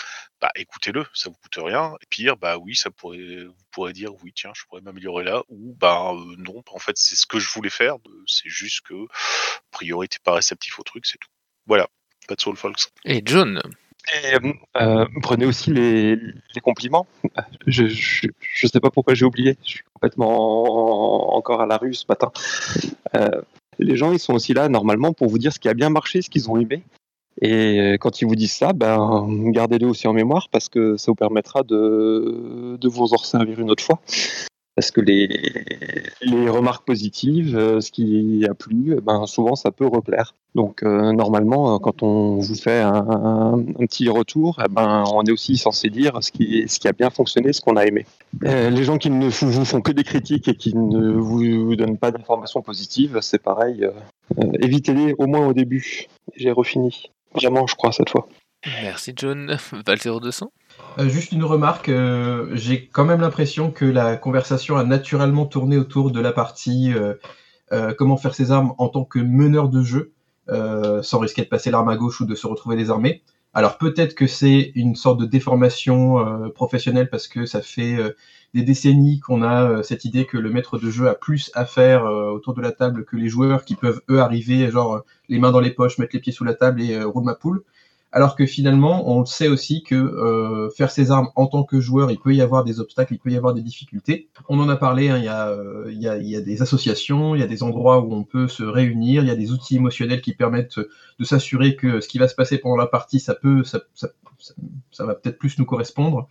bah écoutez-le, ça vous coûte rien. Et pire, bah oui, ça pourrait, vous pourrez dire oui, tiens, je pourrais m'améliorer là, ou bah euh, non, en fait c'est ce que je voulais faire, c'est juste que a priori t'es pas réceptif au truc, c'est tout. Voilà, pas de soul folks. Et John? Et euh, euh, prenez aussi les, les compliments. Je, je, je sais pas pourquoi j'ai oublié. Je suis complètement en- encore à la rue ce matin. Euh, les gens, ils sont aussi là normalement pour vous dire ce qui a bien marché, ce qu'ils ont aimé. Et euh, quand ils vous disent ça, ben, gardez-le aussi en mémoire parce que ça vous permettra de, de vous en servir une autre fois. Parce que les, les remarques positives, euh, ce qui a plu, ben, souvent ça peut replaire. Donc euh, normalement, quand on vous fait un, un- petit retour, eh ben, on est aussi censé dire ce qui, ce qui a bien fonctionné, ce qu'on a aimé. Les gens qui ne vous, font que des critiques et qui ne vous, donnent pas d'informations positives, c'est pareil. Évitez-les au moins au début. J'ai refini. Vraiment, je crois, cette fois. Merci John. Val 0200. Euh, juste une remarque, euh, j'ai quand même l'impression que la conversation a naturellement tourné autour de la partie euh, euh, comment faire ses armes en tant que meneur de jeu, euh, sans risquer de passer l'arme à gauche ou de se retrouver désarmé. Alors peut-être que c'est une sorte de déformation euh, professionnelle parce que ça fait euh, des décennies qu'on a euh, cette idée que le maître de jeu a plus à faire euh, autour de la table que les joueurs qui peuvent eux arriver genre les mains dans les poches, mettre les pieds sous la table et euh, roule ma poule. Alors que finalement, on sait aussi que faire ses armes en tant que joueur, il peut y avoir des obstacles, il peut y avoir des difficultés. On en a parlé, hein, il, y a, il, y a, il y a des associations, il y a des endroits où on peut se réunir, il y a des outils émotionnels qui permettent de s'assurer que ce qui va se passer pendant la partie, ça peut, ça, ça, ça va peut-être plus nous correspondre.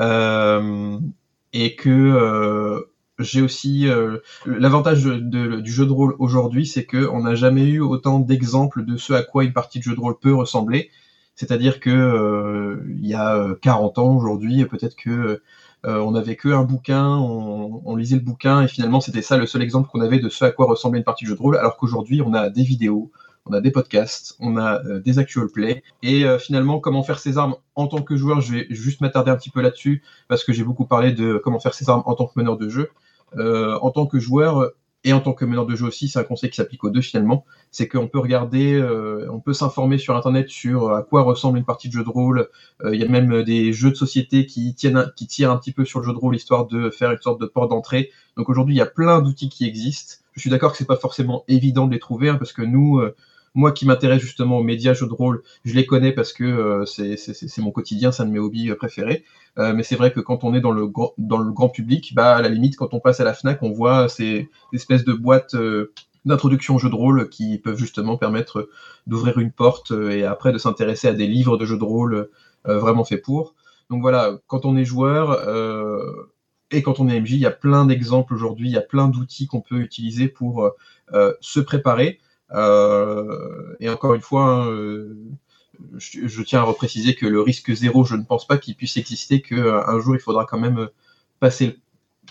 Euh, et que euh, j'ai aussi euh, l'avantage du jeu de rôle aujourd'hui, c'est que on n'a jamais eu autant d'exemples de ce à quoi une partie de jeu de rôle peut ressembler. C'est-à-dire que euh, il y a euh, 40 ans aujourd'hui, peut-être que euh, on n'avait que un bouquin, on lisait le bouquin et finalement c'était ça le seul exemple qu'on avait de ce à quoi ressemblait une partie de jeu de rôle. Alors qu'aujourd'hui, on a des vidéos, on a des podcasts, on a euh, des actual play et euh, finalement comment faire ses armes en tant que joueur. Je vais juste m'attarder un petit peu là-dessus parce que j'ai beaucoup parlé de comment faire ses armes en tant que meneur de jeu. Euh, en tant que joueur et en tant que meneur de jeu aussi, c'est un conseil qui s'applique aux deux finalement, c'est qu'on peut regarder, on peut s'informer sur internet sur à quoi ressemble une partie de jeu de rôle. Il y a même des jeux de société qui tiennent, qui tirent un petit peu sur le jeu de rôle histoire de faire une sorte de porte d'entrée. Donc aujourd'hui, il y a plein d'outils qui existent. Je suis d'accord que c'est pas forcément évident de les trouver hein, parce que nous, moi qui m'intéresse justement aux médias jeux de rôle, je les connais parce que euh, c'est mon quotidien, c'est un de mes hobbies euh, préférés. Euh, mais c'est vrai que quand on est dans le, grand, public, bah, à la limite, quand on passe à la FNAC, on voit ces espèces de boîtes euh, d'introduction au jeu de rôle qui peuvent justement permettre d'ouvrir une porte et après de s'intéresser à des livres de jeux de rôle vraiment faits pour. Donc voilà, quand on est joueur et quand on est MJ, il y a plein d'exemples aujourd'hui, il y a plein d'outils qu'on peut utiliser pour se préparer. Euh, et encore une fois, hein, euh, je, je tiens à repréciser que le risque zéro, je ne pense pas qu'il puisse exister, qu'un jour il faudra quand même passer,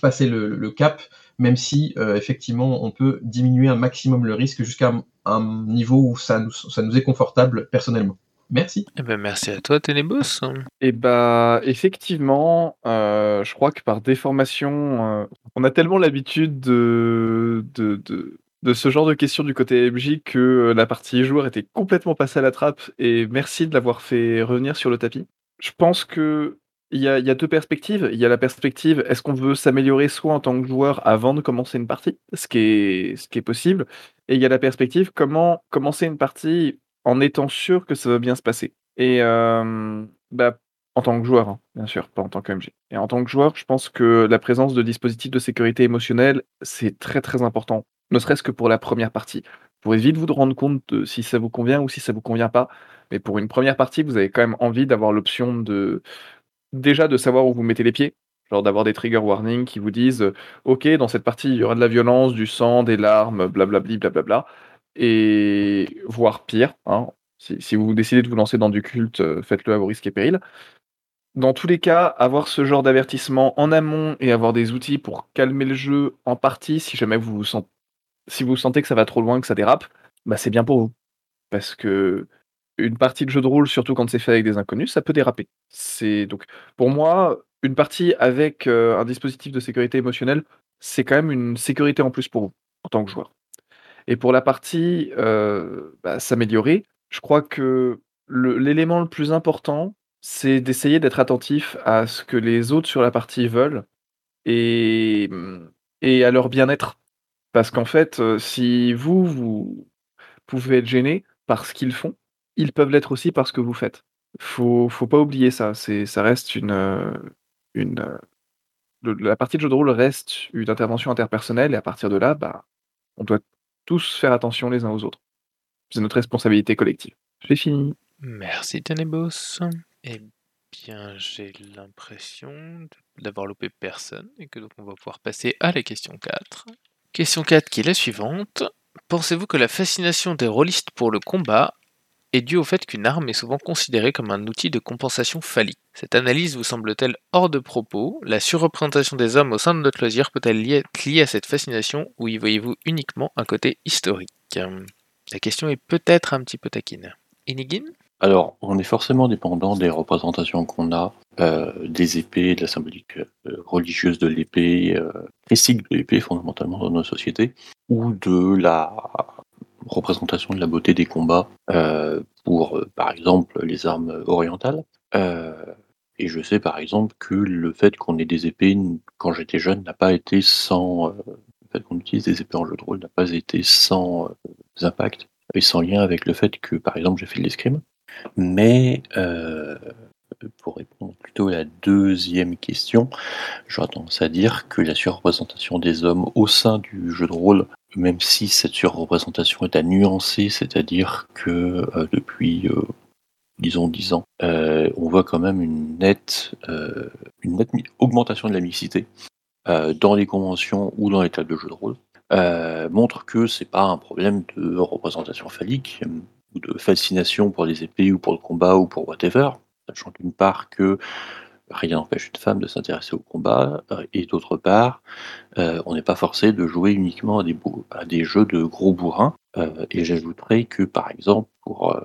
passer le, le cap, même si euh, effectivement on peut diminuer un maximum le risque jusqu'à un, un niveau où ça nous, ça nous est confortable personnellement. Merci. Eh ben, merci à toi, Ténébos. Et bah, effectivement, euh, je crois que par déformation, euh, on a tellement l'habitude de, de, de, de ce genre de questions du côté MJ que la partie joueur était complètement passée à la trappe. Et merci de l'avoir fait revenir sur le tapis. Je pense que il y a, deux perspectives. Il y a la perspective, est-ce qu'on veut s'améliorer soit en tant que joueur avant de commencer une partie, ce qui est, ce qui est possible, et il y a la perspective, comment commencer une partie en étant sûr que ça va bien se passer. Et euh, bah, en tant que joueur, hein, bien sûr, pas en tant que MJ. Et en tant que joueur, je pense que la présence de dispositifs de sécurité émotionnelle, c'est très très important, ne serait-ce que pour la première partie. Vous pourrez vite vous rendre compte de si ça vous convient ou si ça vous convient pas. Mais pour une première partie, vous avez quand même envie d'avoir l'option de déjà de savoir où vous mettez les pieds, genre d'avoir des trigger warnings qui vous disent euh, OK, dans cette partie, il y aura de la violence, du sang, des larmes, blablabli, blablabla. Et voire pire, hein, si, vous décidez de vous lancer dans du culte, euh, faites-le à vos risques et périls. Dans tous les cas, avoir ce genre d'avertissement en amont et avoir des outils pour calmer le jeu en partie, si jamais vous vous sentez, si vous sentez que ça va trop loin, que ça dérape, bah c'est bien pour vous. Parce que une partie de jeu de rôle, surtout quand c'est fait avec des inconnus, ça peut déraper. C'est donc pour moi une partie avec euh, un dispositif de sécurité émotionnelle, c'est quand même une sécurité en plus pour vous en tant que joueur. Et pour la partie euh, bah, s'améliorer, je crois que le- l'élément le plus important, c'est d'essayer d'être attentif à ce que les autres sur la partie veulent et, et à leur bien-être. Parce qu'en fait, si vous, vous pouvez être gêné par ce qu'ils font, ils peuvent l'être aussi par ce que vous faites. Faut, faut pas oublier ça. C'est, ça reste une, une, la partie de jeu de rôle reste une intervention interpersonnelle et à partir de là, bah, on doit tous faire attention les uns aux autres. C'est notre responsabilité collective. J'ai fini. Merci, Ténébos. Eh bien, j'ai l'impression d'avoir loupé personne et que donc on va pouvoir passer à la question 4. Question 4 qui est la suivante. Pensez-vous que la fascination des rôlistes pour le combat est due au fait qu'une arme est souvent considérée comme un outil de compensation phallique? Cette analyse vous semble-t-elle hors de propos? La surreprésentation des hommes au sein de notre loisir peut-elle être liée à cette fascination ou y voyez-vous uniquement un côté historique? La question est peut-être un petit peu taquine. Inigin Alors, on est forcément dépendant des représentations qu'on a, euh, des épées, de la symbolique euh, religieuse de l'épée, euh, christique de l'épée fondamentalement dans nos sociétés, ou de la représentation de la beauté des combats pour, par exemple, les armes orientales. Et je sais, par exemple, que le fait qu'on ait des épées quand j'étais jeune n'a pas été sans... le fait qu'on utilise des épées en jeu de rôle n'a pas été sans impact et sans lien avec le fait que, par exemple, j'ai fait de l'escrime. Mais pour répondre plutôt à la deuxième question, j'aurais tendance à dire que la surreprésentation des hommes au sein du jeu de rôle, même si cette surreprésentation est à nuancer, c'est-à-dire que euh, depuis, euh, disons, 10 ans, euh, on voit quand même une nette, une nette augmentation de la mixité dans les conventions ou dans les tables de jeu de rôle, montre que c'est pas un problème de représentation phallique ou de fascination pour les épées ou pour le combat ou pour whatever, sachant d'une part que rien n'empêche une femme de s'intéresser au combat, euh, et d'autre part, euh, on n'est pas forcé de jouer uniquement à des, jeux de gros bourrins. Euh, et j'ajouterais que, par exemple, pour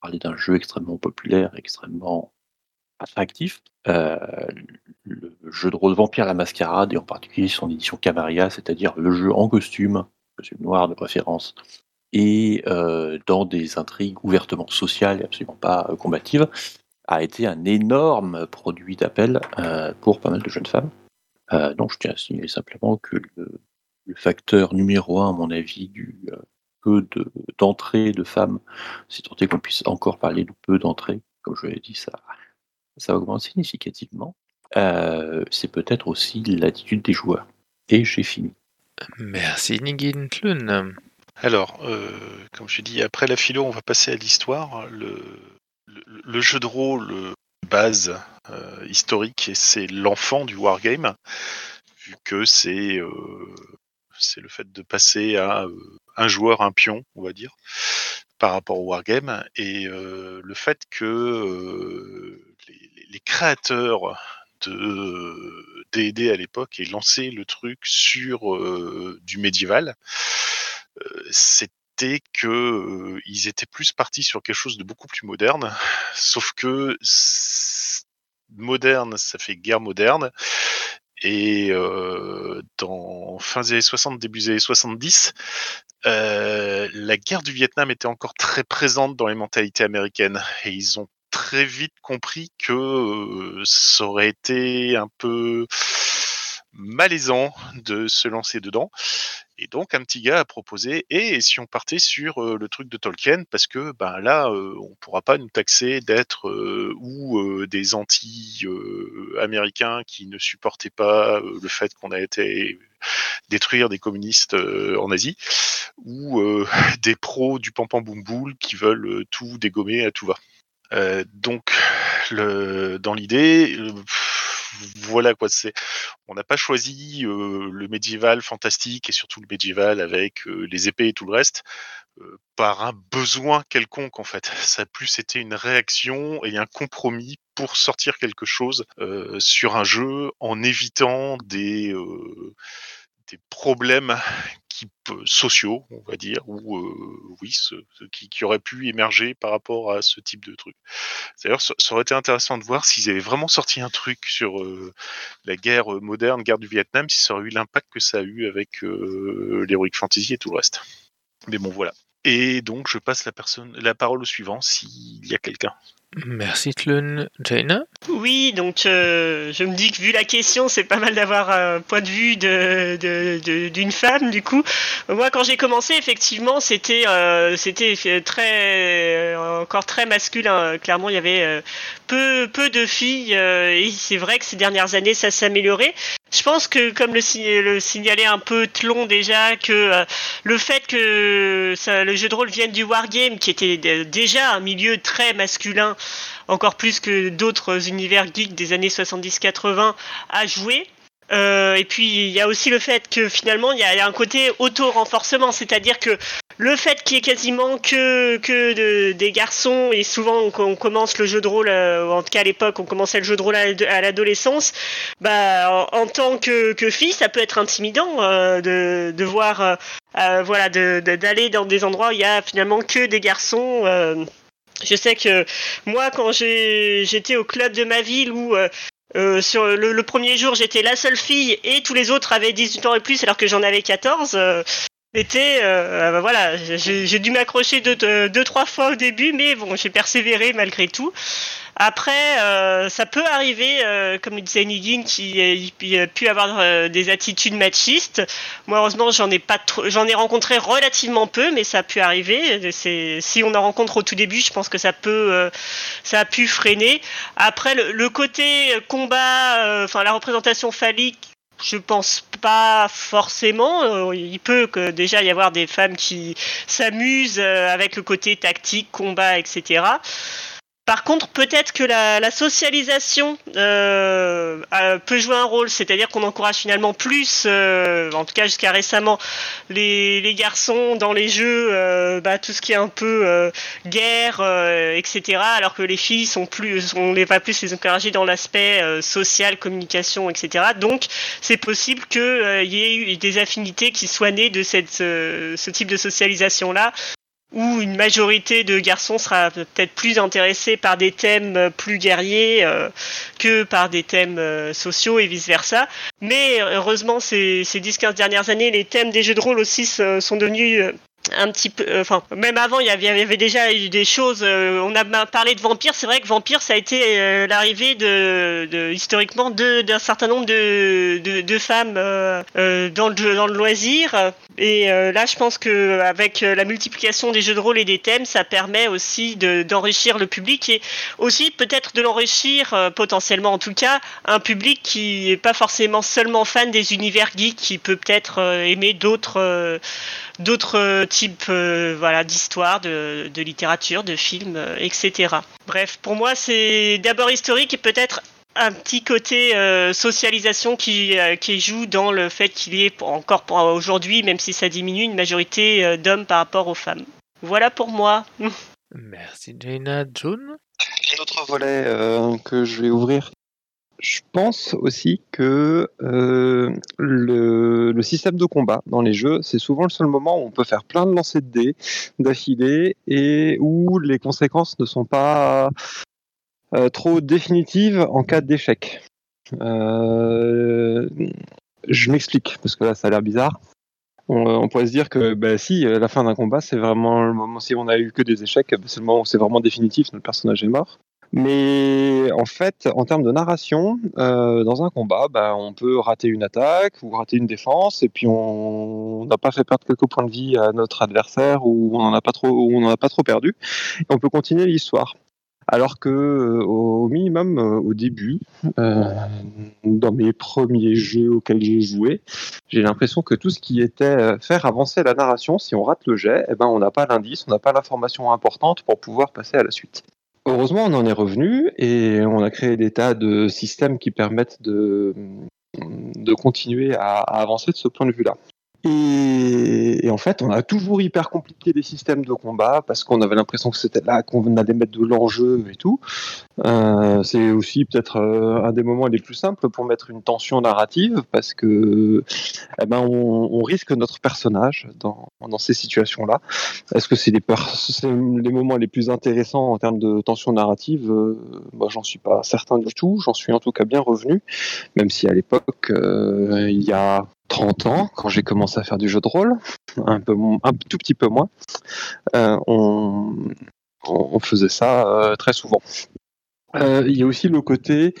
parler d'un jeu extrêmement populaire, extrêmement attractif, le jeu de rôle Vampire la Mascarade, et en particulier son édition Camaria, c'est-à-dire le jeu en costume, costume noir de préférence, et dans des intrigues ouvertement sociales et absolument pas combatives, a été un énorme produit d'appel euh, pour pas mal de jeunes femmes. Euh, donc je tiens à signaler simplement que le, le facteur numéro un, à mon avis, du euh, peu de- d'entrée de, femmes, si tant est qu'on puisse encore parler de peu d'entrée, comme je l'ai dit, ça, ça augmente significativement, euh, c'est peut-être aussi l'attitude des joueurs. Et j'ai fini. Merci Inigin. Tlun Alors, euh, comme je dis, après la philo, on va passer à l'histoire. Le, le, jeu de rôle euh, base euh, historique, c'est l'enfant du wargame, vu que c'est euh, c'est le fait de passer à un joueur, un pion, on va dire, par rapport au wargame, et le fait que les, les- créateurs de D&D à l'époque et lancer le truc sur du médiéval, c'était que ils étaient plus partis sur quelque chose de beaucoup plus moderne, sauf que moderne, ça fait guerre moderne. Et dans fin des années 60, début des années 70, la guerre du Vietnam était encore très présente dans les mentalités américaines. Et ils ont très vite compris que ça aurait été un peu malaisant de se lancer dedans. Et donc un petit gars a proposé et si on partait sur le truc de Tolkien? Parce que ben là on pourra pas nous taxer d'être ou des anti américains qui ne supportaient pas le fait qu'on a été détruire des communistes en Asie ou des pros du pampan boum boule qui veulent tout dégommer à tout va. donc dans l'idée voilà quoi. C'est, on n'a pas choisi le médiéval fantastique et surtout le médiéval avec les épées et tout le reste par un besoin quelconque en fait. Ça a plus été une réaction et un compromis pour sortir quelque chose sur un jeu en évitant des problèmes sociaux, on va dire, ou oui, ce, qui, qui, aurait pu émerger par rapport à ce type de truc. D'ailleurs, ça, aurait été intéressant de voir s'ils avaient vraiment sorti un truc sur la guerre moderne, guerre du Vietnam, si ça aurait eu l'impact que ça a eu avec l'Heroic Fantasy et tout le reste. Mais bon, voilà. Et donc, je passe la, personne, la parole au suivant s'il y a quelqu'un. Merci Tlun. Jaina? Oui, donc euh, je me dis que vu la question, c'est pas mal d'avoir un point de vue d'une de, de, femme. Du coup, moi quand j'ai commencé, effectivement, c'était euh, très encore très masculin. Clairement, il y avait euh, peu peu de filles et c'est vrai que ces dernières années, ça s'est. Je pense que, comme le, signalait un peu Tlon déjà, que le fait que le jeu de rôle vienne du wargame, qui était déjà un milieu très masculin, encore plus que d'autres univers geeks des années 70-80 à jouer. Euh, et puis il y a aussi le fait que finalement il y a un côté auto-renforcement, c'est-à-dire que le fait qu'il y ait quasiment que, que des garçons, et souvent on, commence le jeu de rôle, euh, en tout cas à l'époque on commençait le jeu de rôle à, l'adolescence, bah, en, tant que, que, fille ça peut être intimidant euh, de, de voir, voilà, d'aller dans des endroits où il y a finalement que des garçons. Je sais que moi, quand j'étais au club de ma ville où euh, euh, sur le, premier jour j'étais la seule fille et tous les autres avaient 18 ans et plus alors que j'en avais 14, euh, c'était bah voilà, j'ai dû m'accrocher deux, deux, trois fois au début, mais bon, j'ai persévéré malgré tout. Après, euh, ça peut arriver, euh, comme le disait Nigin, qui a pu avoir euh, des attitudes machistes. Moi, heureusement, j'en ai pas j'en ai rencontré relativement peu, mais ça a pu arriver. Si on en rencontre au tout début, je pense que ça peut, ça a pu freiner. Après, le, côté combat, enfin la représentation phallique, je pense pas forcément. Il peut que déjà y avoir des femmes qui s'amusent avec le côté tactique, combat, etc. Par contre, peut-être que la, socialisation euh, peut jouer un rôle, c'est-à-dire qu'on encourage finalement plus, euh, en tout cas jusqu'à récemment, les, garçons dans les jeux, euh, bah, tout ce qui est un peu guerre, etc. Alors que les filles sont plus, on les va plus les encourager dans l'aspect social, communication, etc. Donc, c'est possible qu'il y ait eu des affinités qui soient nées de ce type de socialisation-là où une majorité de garçons sera peut-être plus intéressés par des thèmes plus guerriers euh, que par des thèmes euh, sociaux et vice-versa. Mais heureusement, ces, ces 10-15 dernières années, les thèmes des jeux de rôle aussi sont devenus euh, un petit peu enfin même avant il y avait, déjà eu des choses on a parlé de vampires. C'est vrai que vampire ça a été l'arrivée de, de, historiquement d'un certain nombre de, femmes dans le loisir. Et euh, là, je pense que avec euh, la multiplication des jeux de rôle et des thèmes, ça permet aussi d'enrichir le public et aussi peut-être de l'enrichir euh, potentiellement, en tout cas, un public qui n'est pas forcément seulement fan des univers geeks, qui peut peut-être aimer d'autres d'autres types voilà d'histoires, de, de, littérature, de films, etc. Bref, pour moi, c'est d'abord historique et peut-être un petit côté euh, socialisation qui, euh, qui joue dans le fait qu'il y ait encore pour aujourd'hui, même si ça diminue, une majorité euh, d'hommes par rapport aux femmes. Voilà pour moi. Merci Jaina. June? Un autre volet que je vais ouvrir. Je pense aussi que euh, le, système de combat dans les jeux, c'est souvent le seul moment où on peut faire plein de lancers de dés d'affilée et où les conséquences ne sont pas euh, trop définitives en cas d'échec. Euh, je m'explique, parce que là, ça a l'air bizarre. On, on pourrait se dire que bah, si la fin d'un combat, c'est vraiment le moment, si on a eu que des échecs, bah, c'est le moment où c'est vraiment définitif, notre personnage est mort. Mais en fait, en termes de narration, euh, dans un combat, bah, on peut rater une attaque ou rater une défense, et puis on n'a pas fait perdre quelques points de vie à notre adversaire ou on n'en a pas trop, a pas trop perdu, et on peut continuer l'histoire. Alors que euh, au minimum euh, au début, dans mes premiers jeux auxquels j'ai joué, j'ai l'impression que tout ce qui était faire avancer la narration, si on rate le jet, eh ben on n'a pas l'indice, on n'a pas l'information importante pour pouvoir passer à la suite. Heureusement, on en est revenu et on a créé des tas de systèmes qui permettent de, continuer à, à avancer de ce point de vue-là. Et, et en fait, on a toujours hyper compliqué les systèmes de combat parce qu'on avait l'impression que c'était là qu'on allait mettre de l'enjeu et tout. Euh, c'est aussi peut-être euh, un des moments les plus simples pour mettre une tension narrative parce que eh ben, on, risque notre personnage dans, dans ces situations-là. Est-ce que c'est les, les moments les plus intéressants en termes de tension narrative? Euh, Moi, j'en suis pas certain du tout. J'en suis en tout cas bien revenu, même si à l'époque, euh, il y a 30 ans, quand j'ai commencé à faire du jeu de rôle, un, peu, un tout petit peu moins, euh, on, on faisait ça euh, très souvent. Euh, Il y a aussi le côté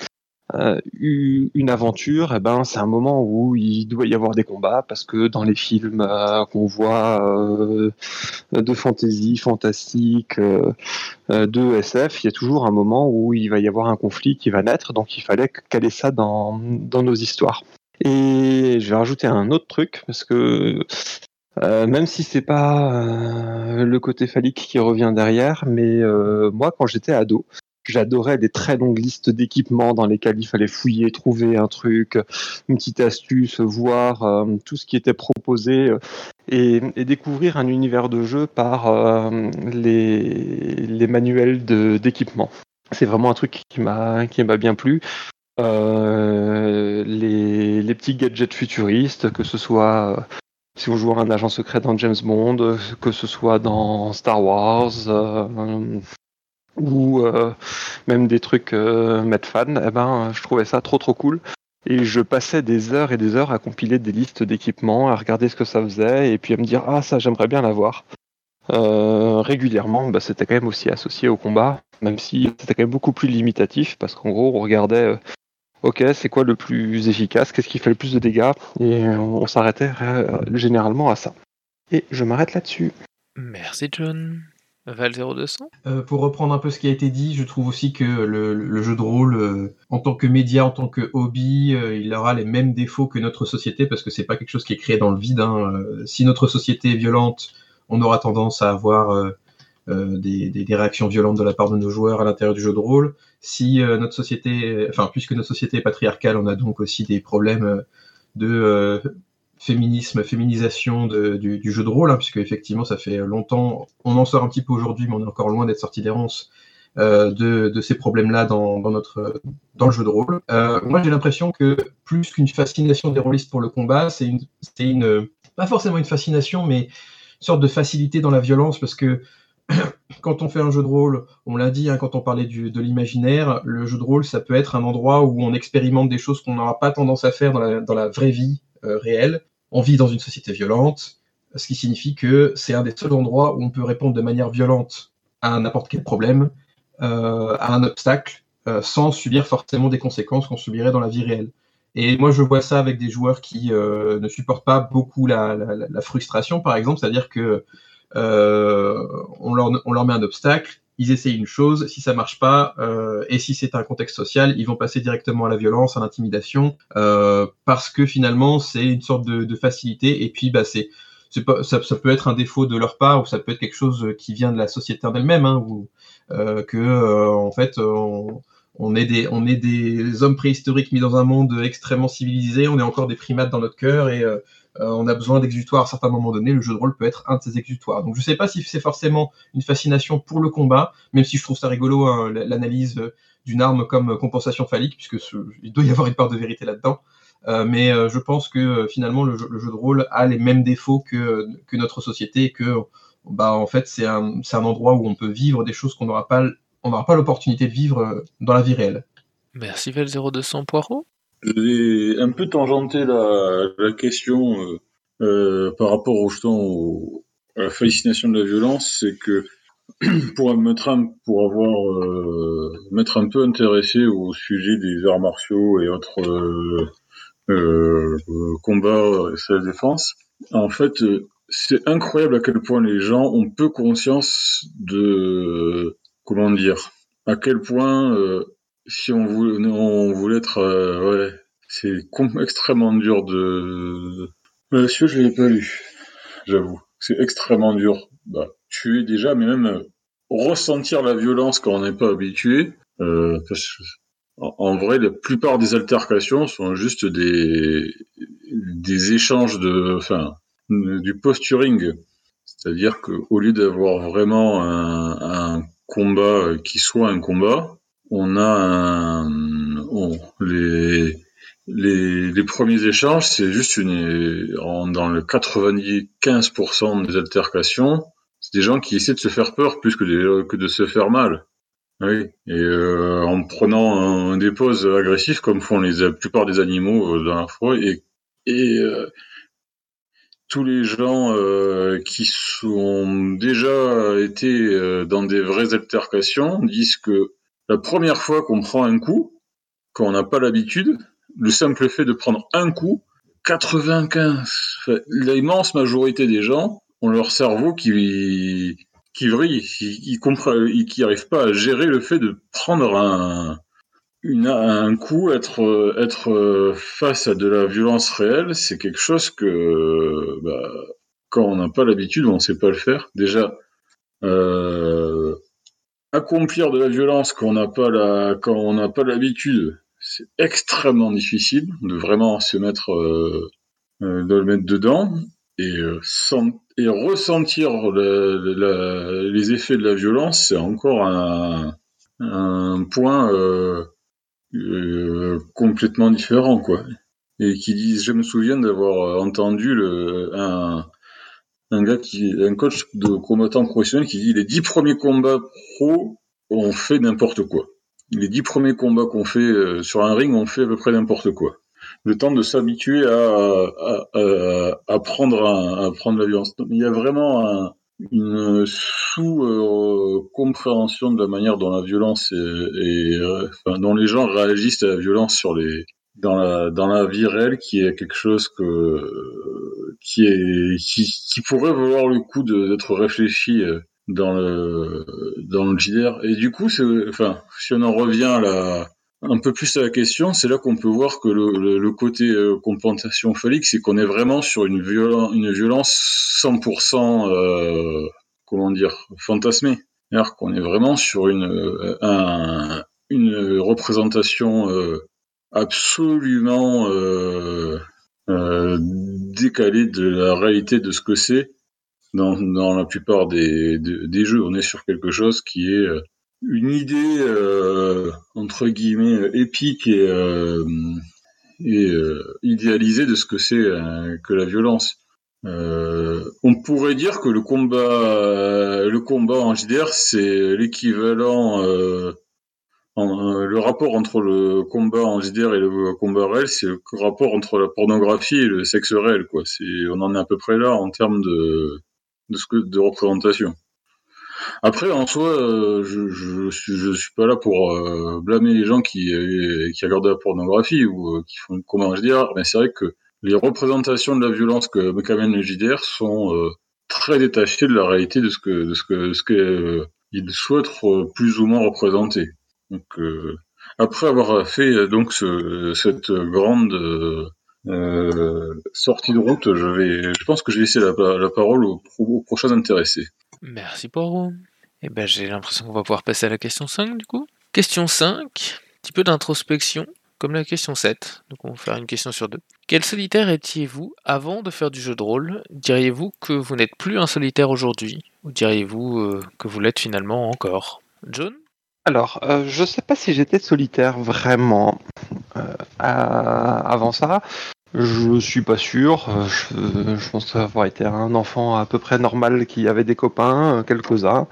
une aventure, eh ben, c'est un moment où il doit y avoir des combats parce que dans les films qu'on voit de fantasy, fantastique, de SF, il y a toujours un moment où il va y avoir un conflit qui va naître, donc il fallait caler ça dans, dans nos histoires. Et je vais rajouter un autre truc parce que euh, même si c'est pas euh, le côté phallique qui revient derrière, mais euh, moi quand j'étais ado, j'adorais les très longues listes d'équipements dans lesquelles il fallait fouiller, trouver un truc, une petite astuce, voir tout ce qui était proposé et, découvrir un univers de jeu par les, les manuels d'équipement. C'est vraiment un truc qui m'a bien plu. Euh, les, petits gadgets futuristes, que ce soit euh, si on joue un agent secret dans James Bond, que ce soit dans Star Wars, euh, ou même des trucs euh, mettre fan, eh ben, je trouvais ça trop trop cool. Et je passais des heures et des heures à compiler des listes d'équipements, à regarder ce que ça faisait, et puis à me dire ah ça j'aimerais bien l'avoir. Régulièrement, bah, c'était quand même aussi associé au combat, même si c'était quand même beaucoup plus limitatif, parce qu'en gros on regardait ok c'est quoi le plus efficace, qu'est-ce qui fait le plus de dégâts, et on, on s'arrêtait euh, généralement à ça. Et je m'arrête là-dessus. Merci John. Val 0200 Euh, pour reprendre un peu ce qui a été dit, je trouve aussi que le, le jeu de rôle, euh, en tant que média, en tant que hobby, euh, il aura les mêmes défauts que notre société parce que c'est pas quelque chose qui est créé dans le vide. hein. Euh, si notre société est violente, on aura tendance à avoir euh, euh, des, des- des réactions violentes de la part de nos joueurs à l'intérieur du jeu de rôle. Si euh, notre société, enfin puisque notre société est patriarcale, on a donc aussi des problèmes euh, de euh, féminisme, féminisation de- du, du jeu de rôle, hein, puisque effectivement ça fait longtemps, on en sort un petit peu aujourd'hui, mais on est encore loin d'être sorti des ronces euh, de, ces problèmes-là dans, notre dans le jeu de rôle. Moi j'ai l'impression que plus qu'une fascination des rôlistes pour le combat, c'est une, c'est une pas forcément une fascination, mais une sorte de facilité dans la violence, parce que quand on fait un jeu de rôle, on l'a dit, hein, quand on parlait de l'imaginaire, le jeu de rôle, ça peut être un endroit où on expérimente des choses qu'on n'aura pas tendance à faire dans la, vraie vie euh, réelle. On vit dans une société violente, ce qui signifie que c'est un des seuls endroits où on peut répondre de manière violente à n'importe quel problème, euh, à un obstacle, euh, sans subir forcément des conséquences qu'on subirait dans la vie réelle. Et moi, je vois ça avec des joueurs qui ne supportent pas beaucoup la, frustration, par exemple, c'est-à-dire que on, leur, on leur met un obstacle, ils essayent une chose, si ça marche pas, euh, et si c'est un contexte social, ils vont passer directement à la violence, à l'intimidation, euh, parce que finalement c'est une sorte de, de facilité, et puis bah c'est pas, ça, ça peut être un défaut de leur part ou ça peut être quelque chose qui vient de la société en elle-même, hein, ou euh, que euh, en fait on, on est des on est des hommes préhistoriques mis dans un monde extrêmement civilisé, on est encore des primates dans notre cœur et euh, euh, on a besoin d'exutoires à certains moments donnés, le jeu de rôle peut être un de ces exutoires. Donc je sais pas si c'est forcément une fascination pour le combat, même si je trouve ça rigolo, hein, l'analyse d'une arme comme compensation phallique, puisque il doit y avoir une part de vérité là-dedans. Euh, mais euh, je pense que euh, finalement le jeu, de rôle a les mêmes défauts que, notre société que bah, en fait c'est un, un, endroit où on peut vivre des choses qu'on n'aura pas pas l'opportunité de vivre dans la vie réelle. Merci Val 0200 Poirot. J'ai un peu tangenté la, question euh, par rapport au, au, à la fascination de la violence, c'est que pour avoir euh, m'être un peu intéressé au sujet des arts martiaux et autres euh, euh, combat et la défense. En fait, euh, c'est incroyable à quel point les gens ont peu conscience de comment dire, à quel point euh, si on voulait, on voulait être, euh, ouais, c'est extrêmement dur de. Euh, je l'ai pas lu, j'avoue. C'est extrêmement dur. Bah, tuer déjà, mais même ressentir la violence quand on n'est pas habitué. Euh, en vrai, la plupart des altercations sont juste des, des échanges de, enfin, du posturing. C'est-à-dire qu'au lieu d'avoir vraiment un, un, combat qui soit un combat, on a on, les, les, les, premiers échanges, c'est juste une, en, dans le 95% des altercations, c'est des gens qui essaient de se faire peur plus que de, que de se faire mal. Oui, et euh, en prenant des poses agressifs comme font les, la plupart des animaux euh, dans la forêt, et, et euh, tous les gens euh, qui sont déjà été euh, dans des vraies altercations disent que la première fois qu'on prend un coup, quand on n'a pas l'habitude, le simple fait de prendre un coup, 95, l'immense majorité des gens ont leur cerveau qui qui vrille, qui, qui qui arrive pas à gérer le fait de prendre un, une, un coup, être, être face à de la violence réelle, c'est quelque chose que, bah, quand on n'a pas l'habitude, on sait pas le faire. Déjà, euh, accomplir de la violence quand on n'a pas la, quand on n'a pas l'habitude, c'est extrêmement difficile de vraiment se mettre, euh, euh de le mettre dedans et, euh, et ressentir le, les effets de la violence, c'est encore un, un point euh, euh, complètement différent, quoi. Et qui disent, je me souviens d'avoir entendu le, un, un gars qui, un coach de combattants professionnels qui dit les dix premiers combats pro, on fait n'importe quoi. Les dix premiers combats qu'on fait euh, sur un ring, on fait à peu près n'importe quoi le temps de s'habituer à, à, à, à, prendre à prendre la violence. Il y a vraiment un, une sous-compréhension de la manière dont la violence est, est enfin, dont les gens réagissent à la violence sur les dans la dans vie réelle qui est quelque chose que qui est qui, pourrait valoir le coup d'être réfléchi dans le dans le JDR et du coup enfin si on en revient un peu plus à la question, c'est là qu'on peut voir que le, côté euh, compensation phallique, c'est qu'on est vraiment sur une, viol une violence 100%, euh, comment dire, fantasmée. C'est-à-dire qu'on est vraiment sur une, euh, un, une représentation euh, absolument euh, euh, décalée de la réalité de ce que c'est dans, dans la plupart des, des, jeux. On est sur quelque chose qui est une idée euh, entre guillemets épique et, euh, et euh, idéalisée de ce que c'est euh, que la violence. Euh, on pourrait dire que le combat, le combat en JDR, c'est l'équivalent. En, le rapport entre le combat en JDR et le combat réel, c'est le rapport entre la pornographie et le sexe réel. Quoi. On en est à peu près là en termes de, de, ce de représentation. Après, en soi, euh, je, je, suis, pas là pour euh, blâmer les gens qui, euh, qui regardent la pornographie ou euh, qui font comment je dire, mais c'est vrai que les représentations de la violence que qu'amène le JDR sont euh, très détachées de la réalité de ce que de ce que ce que il souhaite plus ou moins représenter. Donc après avoir fait donc ce, cette grande euh, sortie de route, je vais, je pense que je vais laisser la, parole aux, prochains intéressés. Merci Poirot. Eh ben, j'ai l'impression qu'on va pouvoir passer à la question 5 du coup. Question 5, petit peu d'introspection. comme la question 7. Donc on va faire une question sur deux. Quel solitaire étiez-vous avant de faire du jeu de rôle? Diriez-vous que vous n'êtes plus un solitaire aujourd'hui? Ou diriez-vous euh, que vous l'êtes finalement encore? John? Alors, euh, je sais pas si j'étais solitaire vraiment euh, avant ça. Je suis pas sûr. Euh, Je, pense avoir été un enfant à peu près normal qui avait des copains, euh, quelques-uns,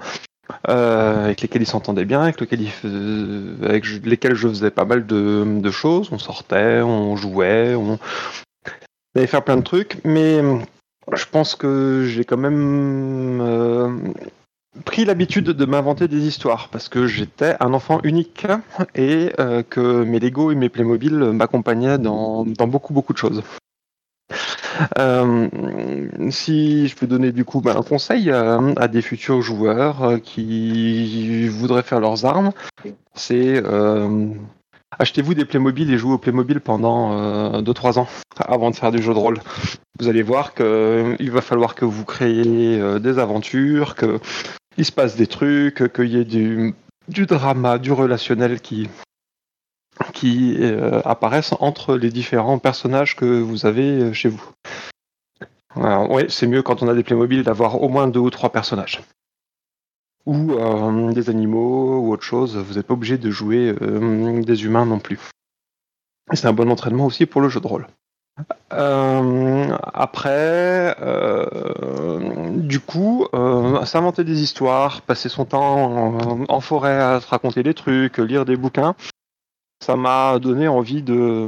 avec lesquels il s'entendait bien, avec, lesquels il avec lesquels je faisais pas mal de, choses. On sortait, on jouait, on, allait faire plein de trucs, mais je pense que j'ai quand même pris l'habitude de m'inventer des histoires parce que j'étais un enfant unique et euh, que mes Lego et mes Playmobil m'accompagnaient dans, beaucoup beaucoup de choses. Euh, si je peux donner du coup ben, un conseil euh, à des futurs joueurs qui voudraient faire leurs armes, c'est achetez-vous des Playmobil et jouez au Playmobil pendant 2-3 ans avant de faire du jeu de rôle. Vous allez voir qu'il va falloir que vous créiez euh, des aventures, que il se passe des trucs, qu'il y ait du, drama, du relationnel qui, qui euh, apparaissent entre les différents personnages que vous avez euh, chez vous. Ouais, c'est mieux quand on a des Playmobil d'avoir au moins deux ou trois personnages. Ou euh, des animaux ou autre chose. Vous n'êtes pas obligé de jouer euh, des humains non plus. C'est un bon entraînement aussi pour le jeu de rôle. Euh, après, du coup, s'inventer des histoires, passer son temps en, en forêt à se raconter des trucs, lire des bouquins, ça m'a donné envie de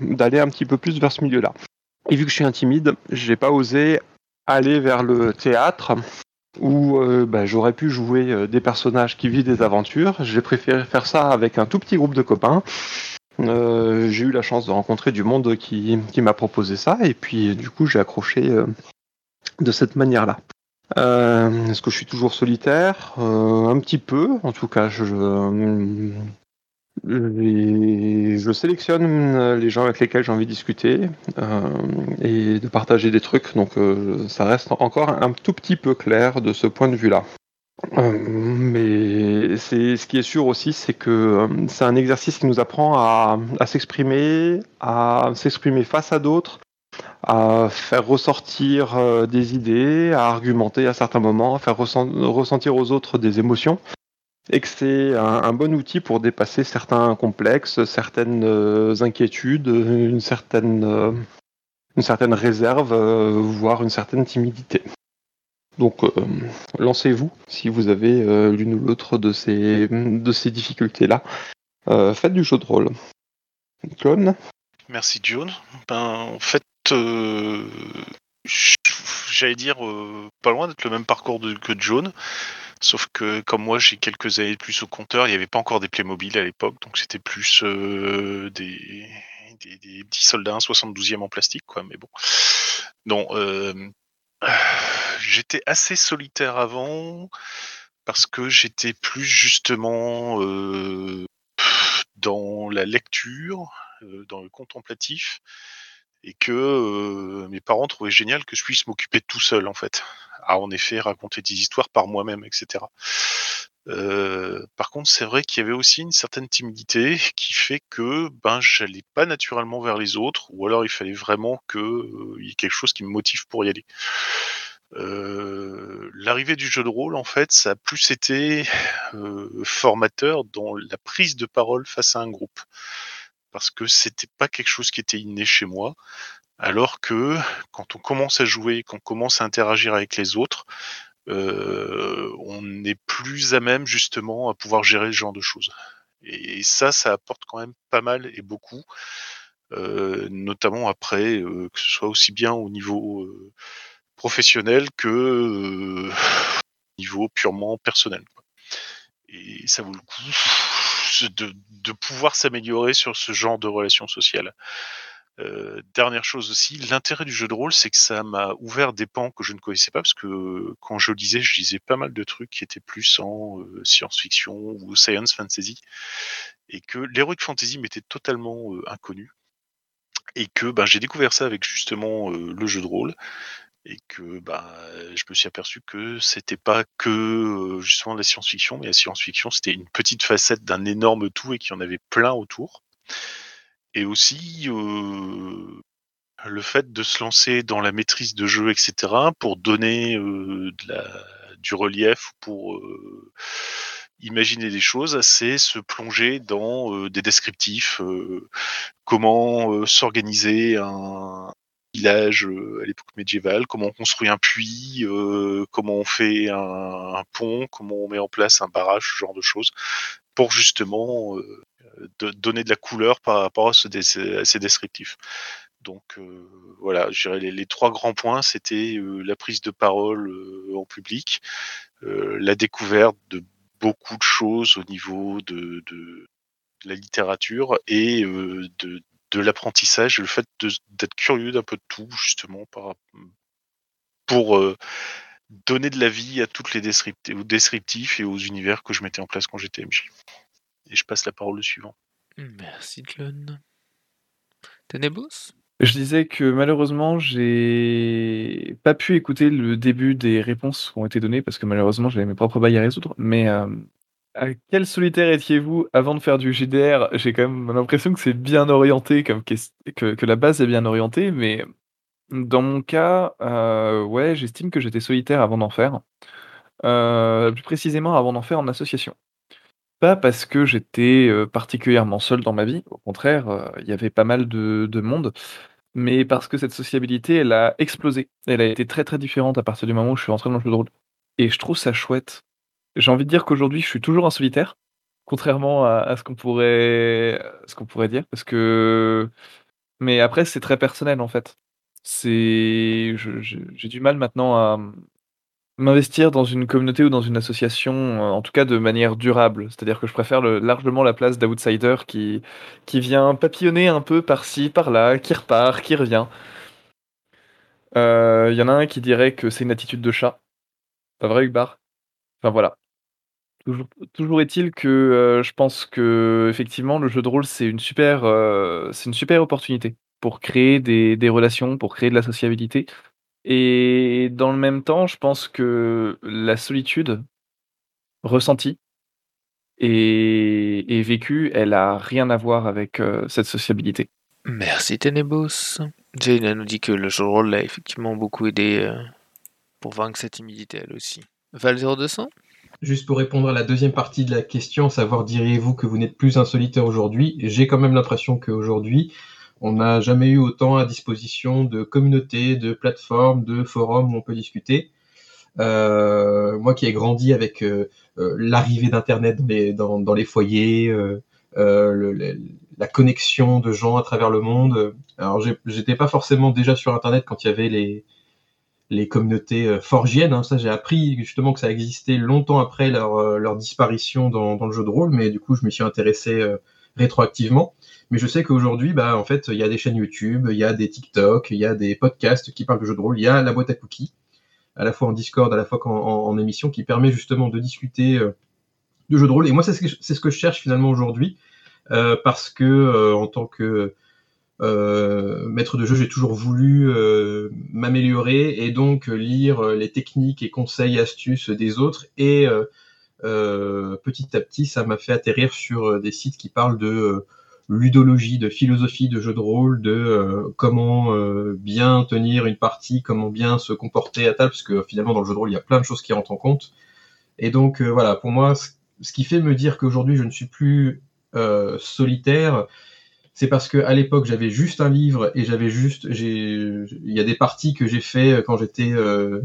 d'aller un petit peu plus vers ce milieu-là. Et vu que je suis intimide, j'ai pas osé aller vers le théâtre où euh, bah, j'aurais pu jouer euh, des personnages qui vivent des aventures. J'ai préféré faire ça avec un tout petit groupe de copains. Euh, j'ai eu la chance de rencontrer du monde qui, qui m'a proposé ça et puis du coup j'ai accroché de cette manière-là. Est-ce que je suis toujours solitaire? Un petit peu, en tout cas. Je, je- sélectionne les gens avec lesquels j'ai envie de discuter euh, et de partager des trucs, donc euh, ça reste encore un tout petit peu clair de ce point de vue-là. Euh, mais c'est ce qui est sûr aussi, c'est que euh, c'est un exercice qui nous apprend à, s'exprimer, à s'exprimer face à d'autres, à faire ressortir euh, des idées, à argumenter à certains moments, à faire ressen- ressentir aux autres des émotions, et que c'est un, bon outil pour dépasser certains complexes, certaines euh, inquiétudes, une certaine, euh, réserve, euh, voire une certaine timidité. Donc, lancez-vous si vous avez l'une ou l'autre de ces, de ces difficultés-là. Faites du jeu de rôle. Clone Merci John. Ben, en fait, j'allais dire pas loin d'être le même parcours que John. Sauf que comme moi j'ai quelques années de plus au compteur, il n'y avait pas encore des Playmobil à l'époque, donc c'était plus euh, des, petits soldats 72e en plastique, quoi. Mais bon. Non, euh, j'étais assez solitaire avant parce que j'étais plus justement euh, dans la lecture, euh, dans le contemplatif, et que euh, mes parents trouvaient génial que je puisse m'occuper tout seul en fait, à en effet raconter des histoires par moi-même, etc. Euh, par contre, c'est vrai qu'il y avait aussi une certaine timidité qui fait que ben j'allais pas naturellement vers les autres, ou alors il fallait vraiment que euh, y ait quelque chose qui me motive pour y aller. L'arrivée du jeu de rôle, en fait, ça a plus été formateur dans la prise de parole face à un groupe, parce que c'était pas quelque chose qui était inné chez moi. Alors que quand on commence à jouer, qu'on commence à interagir avec les autres, euh, on est plus à même justement à pouvoir gérer ce genre de choses. Et ça, ça apporte quand même pas mal et beaucoup, euh, notamment après, euh, que ce soit aussi bien au niveau professionnel que au niveau purement personnel. Et ça vaut le coup de, pouvoir s'améliorer sur ce genre de relations sociales. Euh, dernière chose aussi, l'intérêt du jeu de rôle, c'est que ça m'a ouvert des pans que je ne connaissais pas, parce que quand je lisais, je lisais pas mal de trucs qui étaient plus en euh, science-fiction ou science fantasy, et que l'heroic fantasy m'était totalement euh, inconnu, et que ben, j'ai découvert ça avec justement le jeu de rôle, et que ben, je me suis aperçu que c'était pas que justement la science-fiction, mais la science-fiction c'était une petite facette d'un énorme tout et qu'il y en avait plein autour. et aussi euh, le fait de se lancer dans la maîtrise de jeu, etc., pour donner euh, de la, du relief, pour euh, imaginer des choses, c'est se plonger dans des descriptifs, comment s'organiser un village euh, à l'époque médiévale, comment on construit un puits, euh, comment on fait un, pont, comment on met en place un barrage, ce genre de choses, pour justement euh, de- donner de la couleur par rapport à, ces descriptifs. Donc voilà, je dirais les, trois grands points, c'était la prise de parole en public, la découverte de beaucoup de choses au niveau de, la littérature et de, de l'apprentissage, le fait d'être curieux d'un peu de tout, justement, par, pour euh, donner de la vie à toutes les descripti- aux descriptifs et aux univers que je mettais en place quand j'étais MJ. Et je passe la parole au suivant. Merci, Tlon. Tenebos Je disais que malheureusement, j'ai pas pu écouter le début des réponses qui ont été données parce que malheureusement, j'avais mes propres bails à résoudre. Mais euh, à quel solitaire étiez-vous avant de faire du JDR J'ai quand même l'impression que c'est bien orienté, que, la base est bien orientée, mais dans mon cas, euh, ouais, j'estime que j'étais solitaire avant d'en faire. Euh, plus précisément, avant d'en faire en association. Pas parce que j'étais euh, particulièrement seul dans ma vie, au contraire, euh, il y avait pas mal de, de monde, mais parce que cette sociabilité, elle a explosé. Elle a été très très différente à partir du moment où je suis rentré dans le jeu de rôle. Et je trouve ça chouette. J'ai envie de dire qu'aujourd'hui, je suis toujours un solitaire, contrairement à, ce qu'on pourrait, pourrait dire, parce que. Mais après, c'est très personnel en fait. J'ai du mal maintenant à m'investir dans une communauté ou dans une association, euh, en tout cas de manière durable. C'est-à-dire que je préfère largement la place d'outsider qui, qui vient papillonner un peu par-ci, par-là, qui repart, qui revient. Euh, Il y en a un qui dirait que c'est une attitude de chat. Pas vrai, Hugbar Enfin voilà. Toujours, est-il que je pense que effectivement le jeu de rôle c'est une super, c'est une super opportunité pour créer des, relations, pour créer de la sociabilité. Et dans le même temps, je pense que la solitude ressentie et, vécue, elle a rien à voir avec cette sociabilité. Merci, Tenebos. Jane nous dit que le jeu de rôle l'a effectivement beaucoup aidé pour vaincre sa timidité, elle aussi. Val 0200 Juste pour répondre à la deuxième partie de la question, savoir diriez-vous que vous n'êtes plus un solitaire aujourd'hui, j'ai quand même l'impression qu'aujourd'hui, on n'a jamais eu autant à disposition de communautés, de plateformes, de forums où on peut discuter. Euh, moi qui ai grandi avec euh, euh, l'arrivée d'Internet dans les, foyers, euh, euh, la connexion de gens à travers le monde. Alors j'étais pas forcément déjà sur Internet quand il y avait les, les communautés euh, forgiennes. hein. Ça, j'ai appris justement que ça existait longtemps après leur, euh, disparition dans, le jeu de rôle, mais du coup, je m'y suis intéressé euh, rétroactivement. Mais je sais qu'aujourd'hui, bah, en fait, il y a des chaînes YouTube, il y a des TikTok, il y a des podcasts qui parlent de jeux de rôle, il y a la boîte à cookies, à la fois en Discord, à la fois en, émission, qui permet justement de discuter euh, de jeux de rôle. Et moi, c'est ce ce que je cherche finalement aujourd'hui, parce que en tant que euh, maître de jeu, j'ai toujours voulu euh, m'améliorer et donc euh, lire euh, les techniques et conseils, astuces des autres. Et euh, euh, petit à petit, ça m'a fait atterrir sur des sites qui parlent de ludologie, de philosophie de jeu de rôle, de comment bien tenir une partie, comment bien se comporter à table, parce que finalement dans le jeu de rôle, il y a plein de choses qui rentrent en compte. Et donc voilà, pour moi, ce- qui fait me dire qu'aujourd'hui je ne suis plus solitaire, c'est parce que à l'époque j'avais juste un livre et j'avais juste, il y a des parties que j'ai fait quand j'étais euh,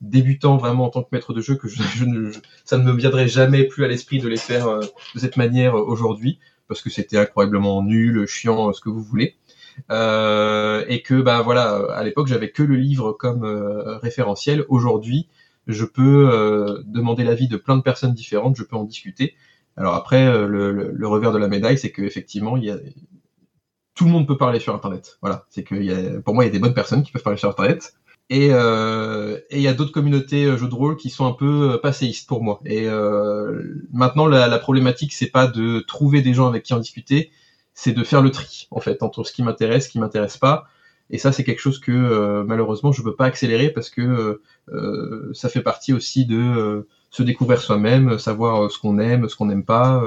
débutant vraiment en tant que maître de jeu que je, ne, je- ça ne me viendrait jamais plus à l'esprit de les faire euh, de cette manière euh, aujourd'hui parce que c'était incroyablement nul, chiant, euh, ce que vous voulez. Euh, et que bah voilà, à l'époque j'avais que le livre comme euh, référentiel. Aujourd'hui, je peux euh, demander l'avis de plein de personnes différentes, je peux en discuter. Alors après, euh, le, le- le revers de la médaille, c'est qu'effectivement, il y a tout le monde peut parler sur Internet. Voilà, c'est que pour moi, il y a des bonnes personnes qui peuvent parler sur Internet. Et euh, il y a d'autres communautés euh, jeux de rôle qui sont un peu euh, passéistes pour moi. Et maintenant, la, la problématique, c'est pas de trouver des gens avec qui en discuter, c'est de faire le tri en fait entre ce qui m'intéresse, ce qui m'intéresse pas. Et ça, c'est quelque chose que malheureusement, je peux pas accélérer parce que ça fait partie aussi de se découvrir soi-même, savoir ce qu'on aime, ce qu'on n'aime pas.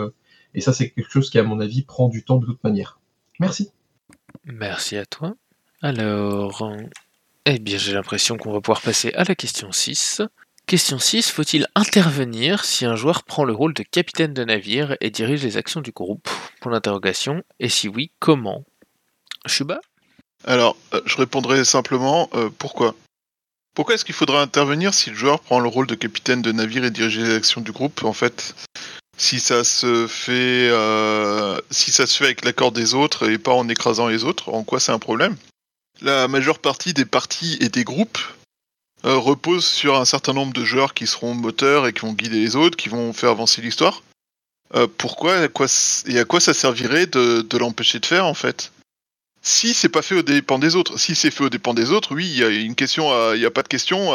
et ça, c'est quelque chose qui, à mon avis, prend du temps de toute manière. Merci. Merci à toi. Alors, eh bien, j'ai l'impression qu'on va pouvoir passer à la question 6. Question 6, faut-il intervenir si un joueur prend le rôle de capitaine de navire et dirige les actions du groupe? Pour l'interrogation, et si oui, comment? Shuba? Alors, euh, je répondrai simplement euh, pourquoi? Pourquoi est-ce qu'il faudra intervenir si le joueur prend le rôle de capitaine de navire et dirige les actions du groupe? En fait, si ça se fait, euh, si ça se fait avec l'accord des autres et pas en écrasant les autres, en quoi c'est un problème? La majeure partie des parties et des groupes euh, repose sur un certain nombre de joueurs qui seront moteurs et qui vont guider les autres, qui vont faire avancer l'histoire. Euh, pourquoi à quoi, et à quoi ça servirait de, l'empêcher de faire en fait? Si c'est pas fait au dépens des autres, si c'est fait au dépens des autres, oui, il y a une question, il n'y a pas de question,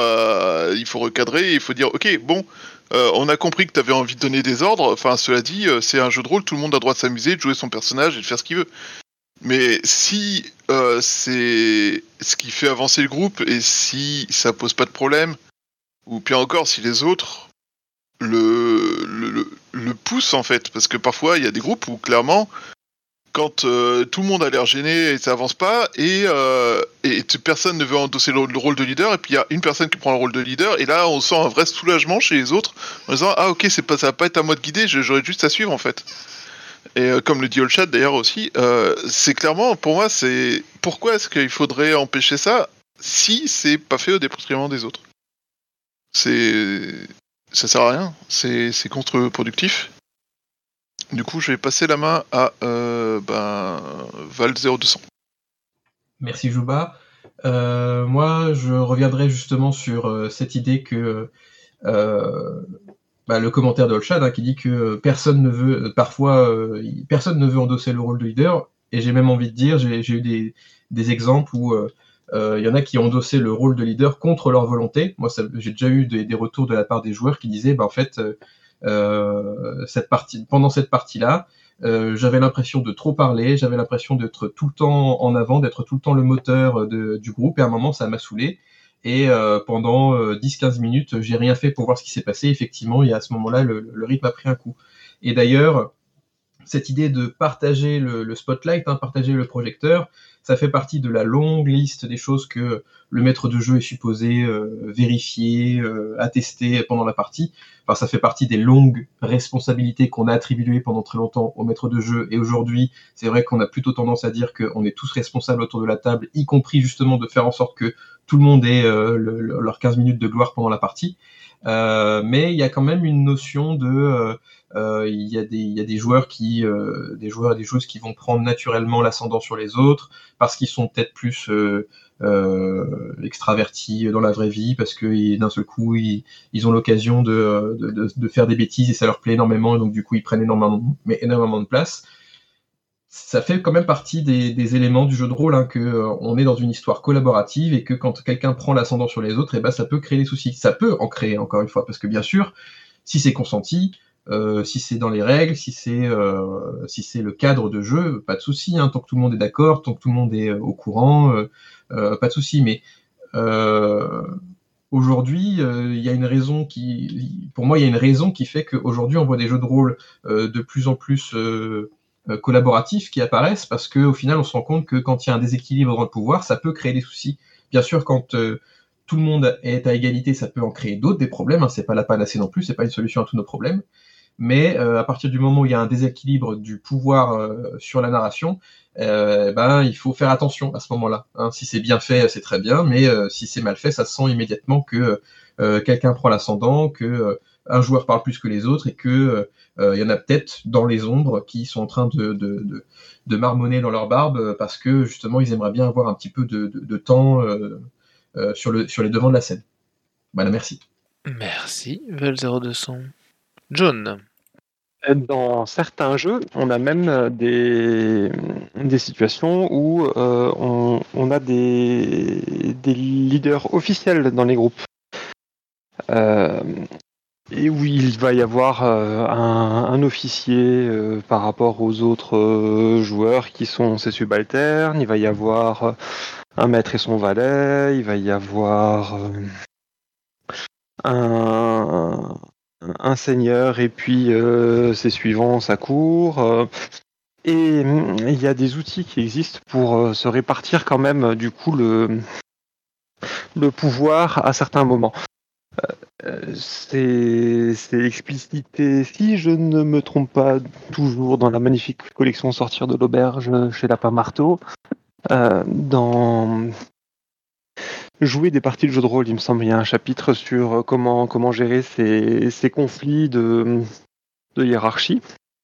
il faut recadrer, il faut dire ok, bon, euh, on a compris que tu avais envie de donner des ordres. Enfin, cela dit, euh, c'est un jeu de rôle, tout le monde a droit de s'amuser, de jouer son personnage et de faire ce qu'il veut. Mais si euh, c'est ce qui fait avancer le groupe et si ça pose pas de problème, ou pire encore, si les autres le poussent en fait, parce que parfois il y a des groupes où clairement, quand euh, tout le monde a l'air gêné et ça avance pas, et, euh, et personne ne veut endosser le, le rôle de leader, et puis il y a une personne qui prend le rôle de leader, et là on sent un vrai soulagement chez les autres en disant ah ok pas ça va pas être à moi de guider, j'aurais juste à suivre en fait. Et euh, comme le dit All Chat d'ailleurs aussi, c'est clairement pour moi c'est pourquoi est-ce qu'il faudrait empêcher ça si c'est pas fait au détriment des autres? C'est ça sert à rien, c'est contre-productif. Du coup, je vais passer la main à euh, ben, Val 0200. Merci Jouba. Euh, moi, je reviendrai justement sur euh, cette idée que bah, le commentaire de Olshad hein, qui dit que personne ne veut, parfois, personne ne veut endosser le rôle de leader. Et j'ai même envie de dire, j'ai eu des, exemples où il y en a qui ont endossé le rôle de leader contre leur volonté. Moi, j'ai déjà eu des, retours de la part des joueurs qui disaient, bah, en fait, partie, pendant cette partie-là, euh, j'avais l'impression de trop parler, j'avais l'impression d'être tout le temps en avant, d'être tout le temps le moteur de- du groupe, et à un moment, ça m'a saoulé. Et euh, pendant euh, 10-15 minutes, j'ai rien fait pour voir ce qui s'est passé. Effectivement, et à ce moment-là, le, le rythme a pris un coup. Et d'ailleurs, cette idée de partager le, le spotlight, hein, partager le projecteur, ça fait partie de la longue liste des choses que le maître de jeu est supposé euh, vérifier, euh, attester pendant la partie. Enfin, ça fait partie des longues responsabilités qu'on a attribuées pendant très longtemps au maître de jeu. Et aujourd'hui, c'est vrai qu'on a plutôt tendance à dire qu'on est tous responsables autour de la table, y compris justement de faire en sorte que tout le monde ait euh, le- le- leurs 15 minutes de gloire pendant la partie. Euh, mais il y a quand même une notion de euh, euh, il y, a des- il y a des joueurs qui des joueurs et des joueuses qui vont prendre naturellement l'ascendant sur les autres parce qu'ils sont peut-être plus extravertis dans la vraie vie parce que d'un seul coup ils, ils ont l'occasion de, de, de- de faire des bêtises et ça leur plaît énormément et donc du coup ils prennent énormément, énormément de place ça fait quand même partie des, éléments du jeu de rôle hein, que euh, on est dans une histoire collaborative et que quand quelqu'un prend l'ascendant sur les autres, et ben ça peut créer des soucis. Ça peut en créer encore une fois parce que bien sûr, si c'est consenti, euh, si c'est dans les règles, si c'est euh, si c'est le cadre de jeu, pas de souci. Hein, tant que tout le monde est d'accord, tant que tout le monde est au courant, pas de souci. Mais aujourd'hui, il y a une raison qui, pour moi, il y a une raison qui fait qu'aujourd'hui, on voit des jeux de rôle de plus en plus collaboratifs qui apparaissent parce qu'au final, on se rend compte que quand il y a un déséquilibre dans le pouvoir, ça peut créer des soucis. Bien sûr, quand euh, tout le monde est à égalité, ça peut en créer d'autres, des problèmes. Hein, c'est pas la panacée non plus, c'est pas une solution à tous nos problèmes. Mais euh, à partir du moment où il y a un déséquilibre du pouvoir euh, sur la narration, euh, ben il faut faire attention à ce moment-là. Hein. Si c'est bien fait, c'est très bien, mais euh, si c'est mal fait, ça sent immédiatement que euh, quelqu'un prend l'ascendant, que euh, un joueur parle plus que les autres et que euh, il y en a peut-être dans les ombres qui sont en train de, de, de, de marmonner dans leur barbe euh, parce que justement ils aimeraient bien avoir un petit peu de, de, de temps euh, euh, sur, le, sur les devants de la scène. Voilà, merci. Merci, Val0200. John. Dans certains jeux, on a même euh, des, des situations où euh, on, on a des, des leaders officiels dans les groupes. Euh, et où il va y avoir euh, un, officier euh, par rapport aux autres euh, joueurs qui sont ses subalternes, il va y avoir un maître et son valet, il va y avoir un, seigneur et puis ses suivants, sa cour. Et il y a des outils qui existent pour se répartir quand même du coup le, le pouvoir à certains moments. Euh, c'est explicité, si je ne me trompe pas, toujours dans la magnifique collection Sortir de l'auberge chez Lapin Marteau. Euh, dans jouer des parties de jeu de rôle, il me semble, il y a un chapitre sur comment, comment gérer ces, ces conflits de, hiérarchie.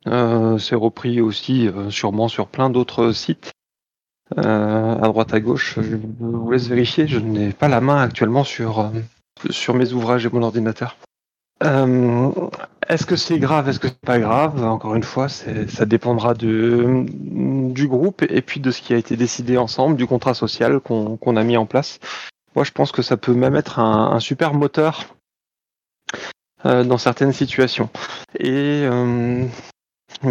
Euh, c'est repris aussi sûrement sur plein d'autres sites. À droite à gauche, je vous laisse vérifier, je n'ai pas la main actuellement sur, sur mes ouvrages et mon ordinateur. Euh, est-ce que c'est grave, est-ce que c'est pas grave? Encore une fois, ça dépendra de, du groupe et puis de ce qui a été décidé ensemble, du contrat social qu'on a mis en place. Moi, je pense que ça peut même être un, super moteur euh, dans certaines situations. Et euh,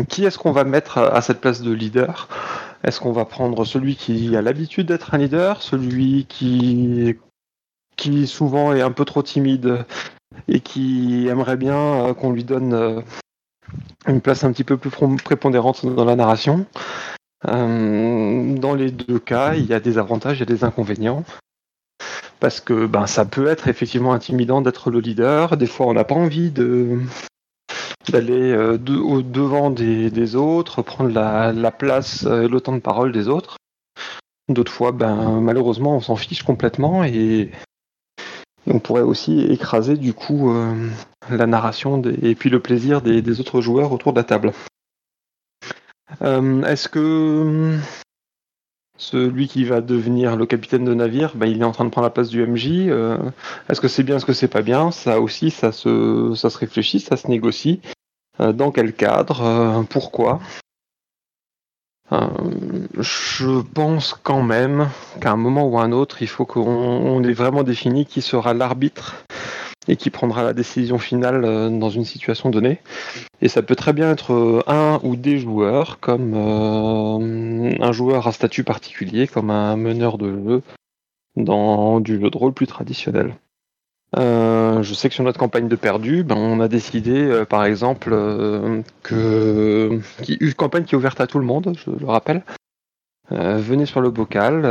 qui est-ce qu'on va mettre à cette place de leader? Est-ce qu'on va prendre celui qui a l'habitude d'être un leader, celui qui qui souvent est un peu trop timide et qui aimerait bien euh, qu'on lui donne euh, une place un petit peu plus prépondérante dans la narration. Euh, dans les deux cas, il y a des avantages et des inconvénients. Parce que ben, ça peut être effectivement intimidant d'être le leader. Des fois, on n'a pas envie d'aller au devant des, autres, prendre la, la place et le temps de parole des autres. D'autres fois, ben, malheureusement, on s'en fiche complètement et on pourrait aussi écraser du coup euh, la narration et puis le plaisir des, autres joueurs autour de la table. Euh, Est-ce que celui qui va devenir le capitaine de navire, ben, il est en train de prendre la place du MJ euh, Est-ce que c'est bien, est-ce que c'est pas bien? Ça aussi, ça se, réfléchit, ça se négocie. Dans quel cadre? Pourquoi? Euh, Je pense quand même qu'à un moment ou à un autre, il faut qu'on on ait vraiment défini qui sera l'arbitre et qui prendra la décision finale euh, dans une situation donnée. Et ça peut très bien être euh, un ou des joueurs, comme un joueur à statut particulier, comme un meneur de jeu dans du jeu de rôle plus traditionnel. Euh, je sais que sur notre campagne de perdu, ben, on a décidé, euh, par exemple, euh, que une campagne qui est ouverte à tout le monde, je le rappelle. Venez sur le bocal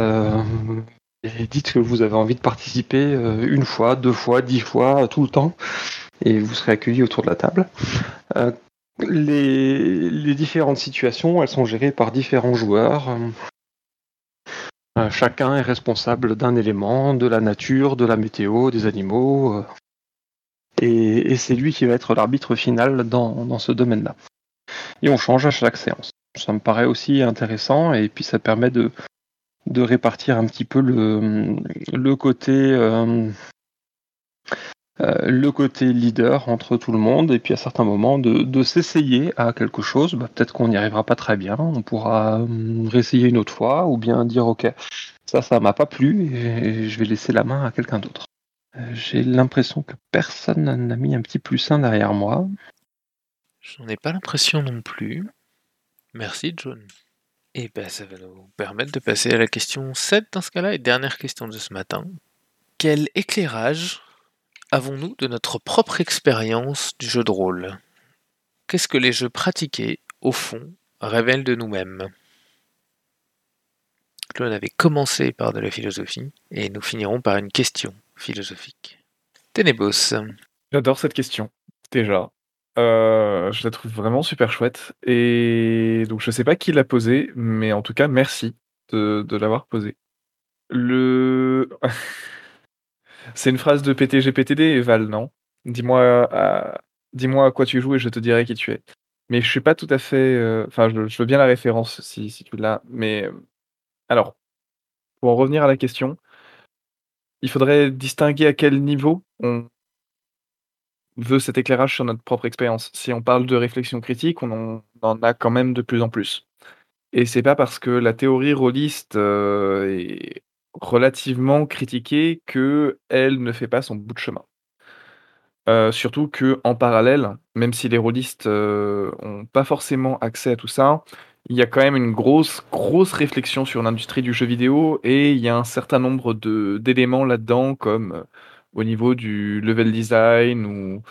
et dites que vous avez envie de participer une fois, deux fois, dix fois, tout le temps, et vous serez accueillis autour de la table. Les, les différentes situations, elles sont gérées par différents joueurs. Euh, chacun est responsable d'un élément, de la nature, de la météo, des animaux. euh, et, c'est lui qui va être l'arbitre final dans, ce domaine-là. Et on change à chaque séance. Ça me paraît aussi intéressant et puis ça permet de, répartir un petit peu le, côté euh, le côté leader entre tout le monde et puis à certains moments de, s'essayer à quelque chose. Bah, Peut-être qu'on n'y arrivera pas très bien, on pourra hum, réessayer une autre fois ou bien dire ok ça ça m'a pas plu et je vais laisser la main à quelqu'un d'autre. Euh, J'ai l'impression que personne n'a mis un petit plus un derrière moi. J'en ai pas l'impression non plus. Merci, John. Et ben, ça va nous permettre de passer à la question 7 dans ce cas-là, et dernière question de ce matin. Quel éclairage avons-nous de notre propre expérience du jeu de rôle? Qu'est-ce que les jeux pratiqués, au fond, révèlent de nous-mêmes? Claude avait commencé par de la philosophie, et nous finirons par une question philosophique. Ténébos. J'adore cette question, déjà. Euh, je la trouve vraiment super chouette. Et donc, je sais pas qui l'a posée, mais en tout cas, merci de, de l'avoir posée. Le. C'est une phrase de PTGPTD, Val, non? Dis-moi à... dis-moi à quoi tu joues et je te dirai qui tu es. Mais je suis pas tout à fait. euh, Enfin, je, veux bien la référence si, tu l'as. Mais euh, alors, pour en revenir à la question, il faudrait distinguer à quel niveau on veut cet éclairage sur notre propre expérience. Si on parle de réflexion critique, on en, a quand même de plus en plus. Et c'est pas parce que la théorie rôliste euh, est relativement critiquée que elle ne fait pas son bout de chemin. Euh, surtout que en parallèle, même si les rôlistes euh, ont pas forcément accès à tout ça, il y a quand même une grosse grosse réflexion sur l'industrie du jeu vidéo et il y a un certain nombre d'éléments là-dedans comme euh, au niveau du level design ou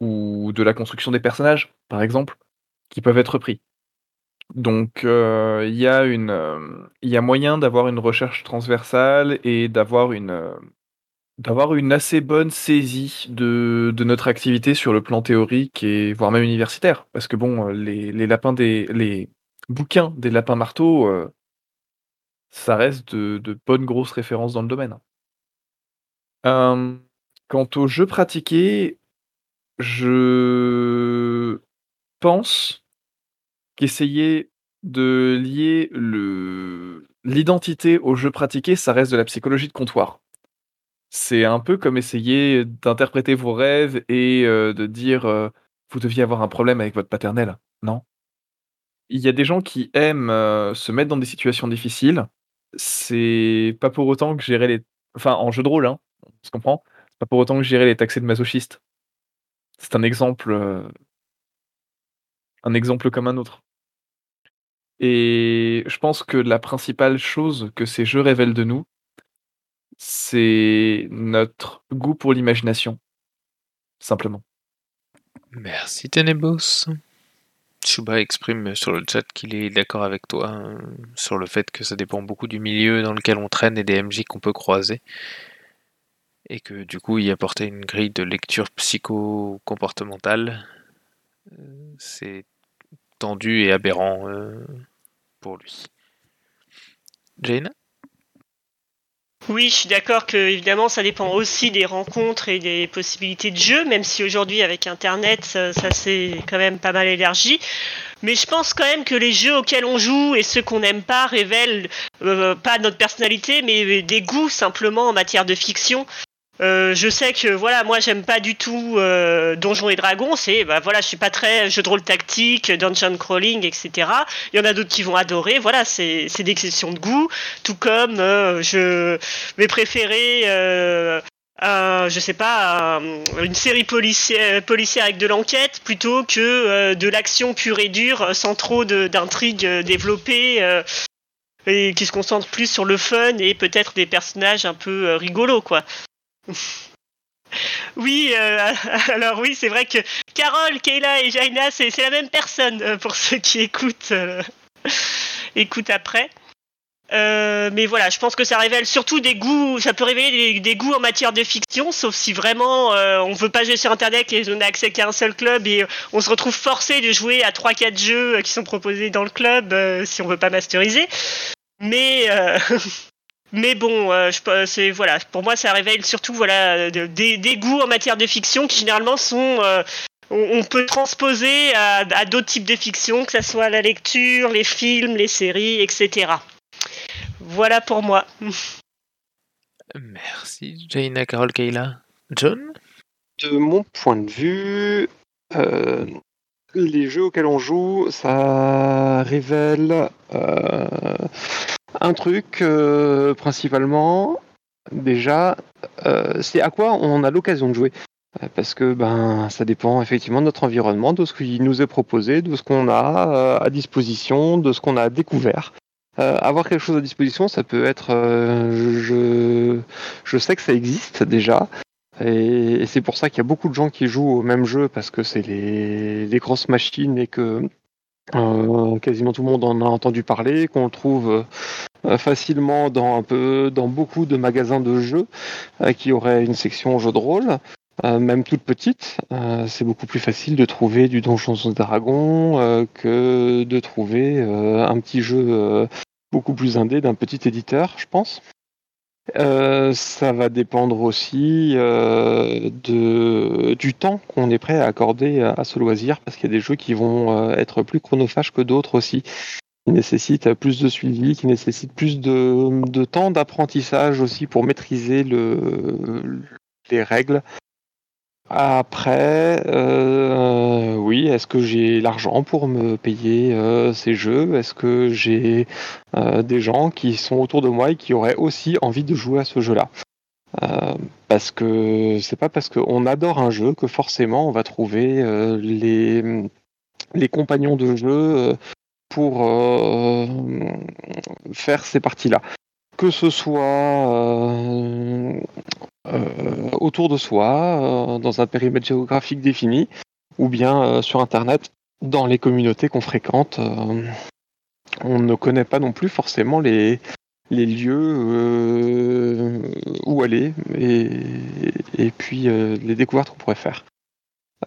ou de la construction des personnages, par exemple, qui peuvent être pris. Donc, euh, il y a une, euh, il y a moyen d'avoir une recherche transversale et d'avoir une, euh, assez bonne saisie de, notre activité sur le plan théorique et voire même universitaire. Parce que bon, les, lapins des, bouquins des lapins marteaux, ça reste de, de bonnes grosses références dans le domaine. Quant aux jeux pratiqués, je pense qu'essayer de lier l'identité au jeu pratiqué, ça reste de la psychologie de comptoir. C'est un peu comme essayer d'interpréter vos rêves et de dire vous deviez avoir un problème avec votre paternel, non? Il y a des gens qui aiment se mettre dans des situations difficiles. C'est pas pour autant que gérer les, enfin en jeu de rôle, hein, on se comprend. C'est pas pour autant que gérer les taxés de masochistes. C'est un exemple, un exemple comme un autre. Et je pense que la principale chose que ces jeux révèlent de nous, c'est notre goût pour l'imagination. Simplement. Merci Tenebos. Chuba exprime sur le chat qu'il est d'accord avec toi euh, sur le fait que ça dépend beaucoup du milieu dans lequel on traîne et des MJ qu'on peut croiser. Et que du coup y apporter une grille de lecture psycho-comportementale, euh, c'est et aberrant euh, pour lui. Jane Oui, je suis d'accord que évidemment ça dépend aussi des rencontres et des possibilités de jeu, même si aujourd'hui avec Internet ça, ça s'est quand même pas mal élargi. Mais je pense quand même que les jeux auxquels on joue et ceux qu'on n'aime pas révèlent euh, pas notre personnalité, mais des goûts simplement en matière de fiction. Euh, je sais que voilà, moi j'aime pas du tout euh, Donjons et Dragons. C'est bah voilà, je suis pas très jeu de rôle tactique, dungeon crawling, etc. Il y en a d'autres qui vont adorer. Voilà, c'est des questions de goût. Tout comme euh, je vais préférer euh, je sais pas, un- une série policière, policière avec de l'enquête plutôt que euh, de l'action pure et dure sans trop d'intrigues développées. et qui se concentre plus sur le fun et peut-être des personnages un peu rigolos quoi. Oui, euh, alors oui, c'est vrai que Carole, Kayla et Jaina, c'est la même personne euh, pour ceux qui écoutent, euh, après. Euh, mais voilà, je pense que ça révèle surtout des goûts, ça peut révéler des, goûts en matière de fiction, sauf si vraiment on veut pas jouer sur internet et on n'a accès qu'à un seul club et on se retrouve forcé de jouer à 3-4 jeux qui sont proposés dans le club si on veut pas masteriser. Mais mais bon, euh, je, c'est voilà, pour moi ça révèle surtout voilà de- des, des goûts en matière de fiction qui généralement sont euh, on, on peut transposer à, à d'autres types de fiction, que ce soit la lecture, les films, les séries, etc. Voilà pour moi. Merci Jaina, Carole, Kayla. John? De mon point de vue, euh, les jeux auxquels on joue, ça révèle euh, un truc euh, principalement. Déjà, euh, c'est à quoi on a l'occasion de jouer. Euh, Parce que ben, ça dépend effectivement de notre environnement, de ce qui nous est proposé, de ce qu'on a à disposition, de ce qu'on a découvert. Avoir quelque chose à disposition, ça peut être. je, sais que ça existe déjà. Et, et c'est pour ça qu'il y a beaucoup de gens qui jouent au même jeu parce que c'est les, les grosses machines et que euh, quasiment tout le monde en a entendu parler, qu'on le trouve euh, facilement dans un peu dans beaucoup de magasins de jeux euh, qui auraient une section jeux de rôle. même toute petite, c'est beaucoup plus facile de trouver du Donjons et Dragons euh, que de trouver un petit jeu beaucoup plus indé d'un petit éditeur, je pense. Euh, ça va dépendre aussi euh, de, du temps qu'on est prêt à accorder à, ce loisir, parce qu'il y a des jeux qui vont euh, être plus chronophages que d'autres aussi, qui nécessitent plus de suivi, qui nécessitent plus de, de temps d'apprentissage aussi pour maîtriser le, les règles. Après, euh, oui, est-ce que j'ai l'argent pour me payer euh, ces jeux? Est-ce que j'ai euh, des gens qui sont autour de moi et qui auraient aussi envie de jouer à ce jeu-là? Parce que c'est pas parce qu'on adore un jeu que forcément on va trouver les, compagnons de jeu pour faire ces parties-là. Que ce soit autour de soi, euh, dans un périmètre géographique défini, ou bien euh, sur Internet, dans les communautés qu'on fréquente. euh, on ne connaît pas non plus forcément les, les lieux euh, où aller et, et puis euh, les découvertes qu'on pourrait faire.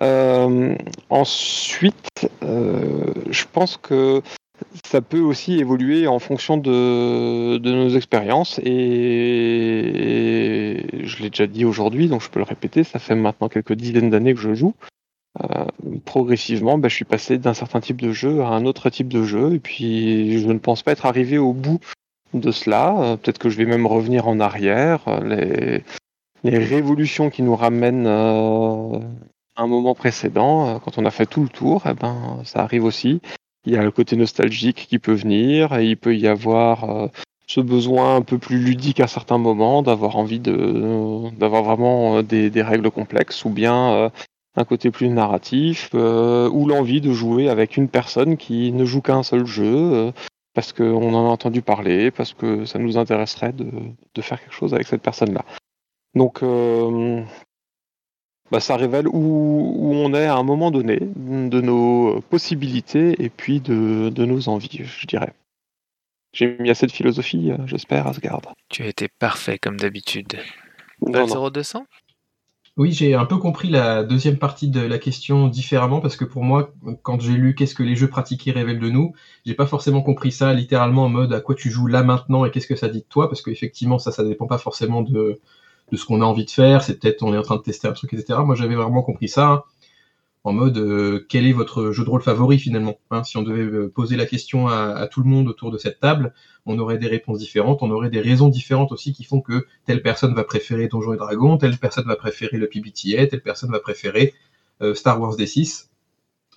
Euh, ensuite, euh, je pense que ça peut aussi évoluer en fonction de, nos expériences et, je l'ai déjà dit aujourd'hui, donc je peux le répéter, ça fait maintenant quelques dizaines d'années que je joue. Euh, progressivement, bah, je suis passé d'un certain type de jeu à un autre type de jeu, et puis je ne pense pas être arrivé au bout de cela. Euh, Peut-être que je vais même revenir en arrière. Les, révolutions qui nous ramènent euh, à un moment précédent, quand on a fait tout le tour, eh ben, ça arrive aussi. Il y a le côté nostalgique qui peut venir, et il peut y avoir euh, ce besoin un peu plus ludique à certains moments, d'avoir envie de d'avoir vraiment euh, des, règles complexes, ou bien euh, un côté plus narratif, ou l'envie de jouer avec une personne qui ne joue qu'un seul jeu, parce qu'on en a entendu parler, parce que ça nous intéresserait de, faire quelque chose avec cette personne-là. Donc, bah, ça révèle où, où on est à un moment donné, de nos possibilités et puis de, de nos envies, je dirais. J'ai mis assez de philosophie, euh, j'espère, Asgard. Tu as été parfait comme d'habitude. Non, Val non. 0200 Oui, j'ai un peu compris la deuxième partie de la question différemment parce que pour moi, quand j'ai lu qu'est-ce que les jeux pratiqués révèlent de nous, j'ai pas forcément compris ça littéralement en mode à quoi tu joues là maintenant et qu'est-ce que ça dit de toi parce qu'effectivement ça, ça dépend pas forcément de, de ce qu'on a envie de faire. C'est peut-être on est en train de tester un truc, etc. Moi, j'avais vraiment compris ça en mode euh, quel est votre jeu de rôle favori finalement. hein. si on devait euh, poser la question à, tout le monde autour de cette table, on aurait des réponses différentes, on aurait des raisons différentes aussi qui font que telle personne va préférer Donjons et Dragons, telle personne va préférer le PBTA, telle personne va préférer euh, Star Wars D6.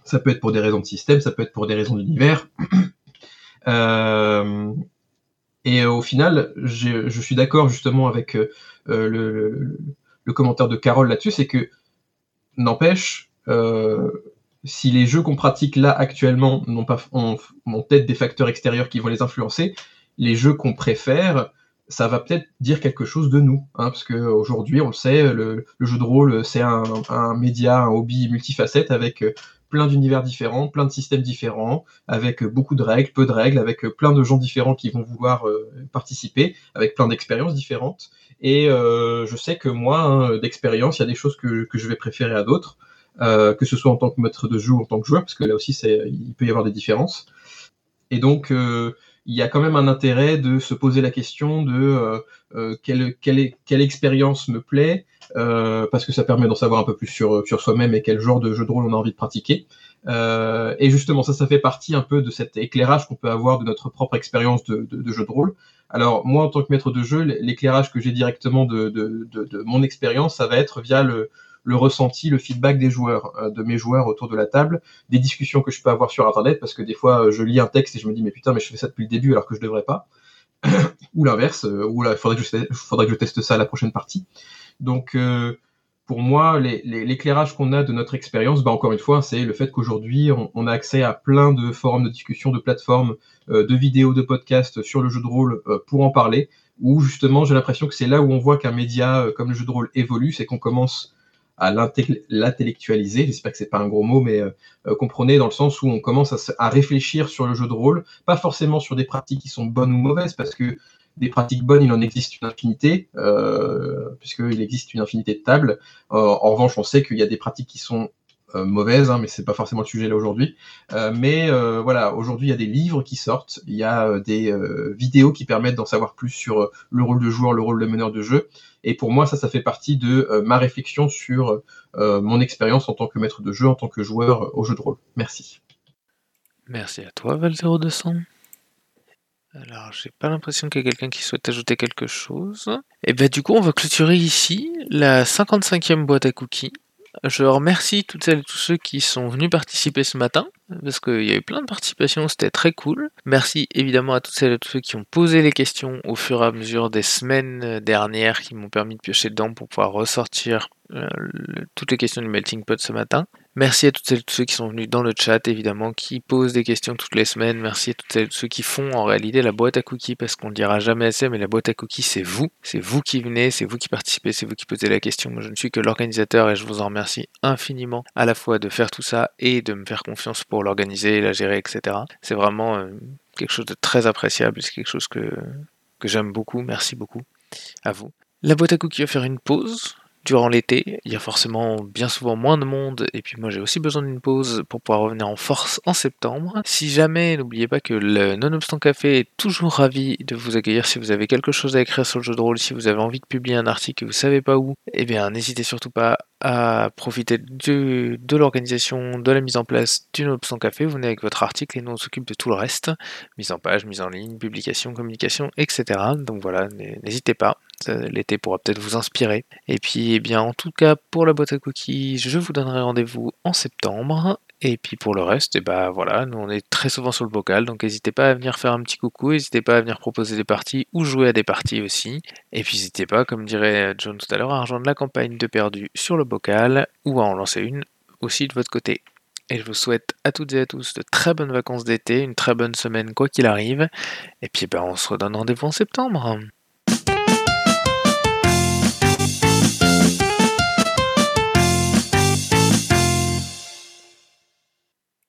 Ça peut être pour des raisons de système, ça peut être pour des raisons d'univers. Et au final, je suis d'accord justement avec le, le- commentaire de Carole là-dessus, c'est que n'empêche, euh, si les jeux qu'on pratique là actuellement n'ont pas ont, peut-être des facteurs extérieurs qui vont les influencer, les jeux qu'on préfère, ça va peut-être dire quelque chose de nous, hein, parce qu'aujourd'hui, on le sait, le, jeu de rôle, c'est un, un média, un hobby multifacette avec euh, plein d'univers différents, plein de systèmes différents, avec beaucoup de règles, peu de règles, avec euh, plein de gens différents qui vont vouloir euh, participer, avec plein d'expériences différentes. Et euh, je sais que moi, hein, d'expérience, il y a des choses que, que je vais préférer à d'autres, que ce soit en tant que maître de jeu ou en tant que joueur, parce que là aussi, il peut y avoir des différences. Et donc, il y a quand même un intérêt de se poser la question de euh, euh, quelle, expérience me plaît, euh, parce que ça permet d'en savoir un peu plus sur, soi-même et quel genre de jeu de rôle on a envie de pratiquer. Et justement, ça, ça fait partie un peu de cet éclairage qu'on peut avoir de notre propre expérience de, jeu de rôle. Alors, moi, en tant que maître de jeu, l'éclairage que j'ai directement de mon expérience, ça va être via le, le ressenti, le feedback des joueurs, euh, de mes joueurs autour de la table, des discussions que je peux avoir sur Internet, parce que des fois, euh, je lis un texte et je me dis, mais putain, mais je fais ça depuis le début alors que je devrais pas. ou l'inverse, euh, ou là, il faudrait faudrait que je teste ça à la prochaine partie. Donc, pour moi, l'éclairage qu'on a de notre expérience, bah, encore une fois, c'est le fait qu'aujourd'hui, on, a accès à plein de forums de discussion, de plateformes, de vidéos, de podcasts sur le jeu de rôle pour en parler, où justement, j'ai l'impression que c'est là où on voit qu'un média comme le jeu de rôle évolue, c'est qu'on commence à l'intellectualiser, j'espère que c'est pas un gros mot, mais euh, euh, comprenez dans le sens où on commence à, réfléchir sur le jeu de rôle, pas forcément sur des pratiques qui sont bonnes ou mauvaises, parce que des pratiques bonnes, il en existe une infinité, euh, puisqu'il existe une infinité de tables. En revanche, on sait qu'il y a des pratiques qui sont euh, mauvaises, hein, mais c'est pas forcément le sujet là aujourd'hui. Euh, mais euh, voilà, aujourd'hui, il y a des livres qui sortent, il y a des vidéos qui permettent d'en savoir plus sur le rôle de joueur, le rôle de meneur de jeu. Et pour moi, ça, ça fait partie de ma réflexion sur mon expérience en tant que maître de jeu, en tant que joueur au jeu de rôle. Merci. Merci à toi, Val0200. Alors, j'ai pas l'impression qu'il y a quelqu'un qui souhaite ajouter quelque chose. Et ben du coup, on va clôturer ici la 55e boîte à cookies. Je remercie toutes celles et tous ceux qui sont venus participer ce matin, parce qu'il y a eu plein de participations, c'était très cool. Merci évidemment à toutes celles et tous ceux qui ont posé les questions au fur et à mesure des semaines dernières, qui m'ont permis de piocher dedans pour pouvoir ressortir euh, toutes les questions du Melting Pot ce matin. Merci à toutes celles et tous ceux qui sont venus dans le chat, évidemment, qui posent des questions toutes les semaines. Merci à toutes celles et ceux qui font en réalité la boîte à cookies, parce qu'on le dira jamais assez, mais la boîte à cookies, c'est vous. C'est vous qui venez, c'est vous qui participez, c'est vous qui posez la question. Moi, je ne suis que l'organisateur et je vous en remercie infiniment à la fois de faire tout ça et de me faire confiance pour l'organiser, la gérer, etc. C'est vraiment euh, quelque chose de très appréciable, c'est quelque chose que, que j'aime beaucoup, merci beaucoup à vous. La boîte à cookies va faire une pause durant l'été, il y a forcément bien souvent moins de monde, et puis moi j'ai aussi besoin d'une pause pour pouvoir revenir en force en septembre. Si jamais, n'oubliez pas que le Nonobstant Café est toujours ravi de vous accueillir si vous avez quelque chose à écrire sur le jeu de rôle, si vous avez envie de publier un article et vous savez pas où, eh bien n'hésitez surtout pas à profiter de, de l'organisation, de la mise en place du Nonobstant Café, vous venez avec votre article et nous on s'occupe de tout le reste, mise en page, mise en ligne, publication, communication, etc. Donc voilà, n'hésitez pas. L'été pourra peut-être vous inspirer. Et puis, eh bien, en tout cas, pour la boîte à cookies, je vous donnerai rendez-vous en septembre. Et puis pour le reste, ben voilà, nous on est très souvent sur le bocal, donc n'hésitez pas à venir faire un petit coucou, n'hésitez pas à venir proposer des parties ou jouer à des parties aussi. Et puis n'hésitez pas, comme dirait John tout à l'heure, à rejoindre la campagne de perdu sur le bocal ou à en lancer une aussi de votre côté. Et je vous souhaite à toutes et à tous de très bonnes vacances d'été, une très bonne semaine quoi qu'il arrive. Et puis eh ben, on se redonne rendez-vous en septembre.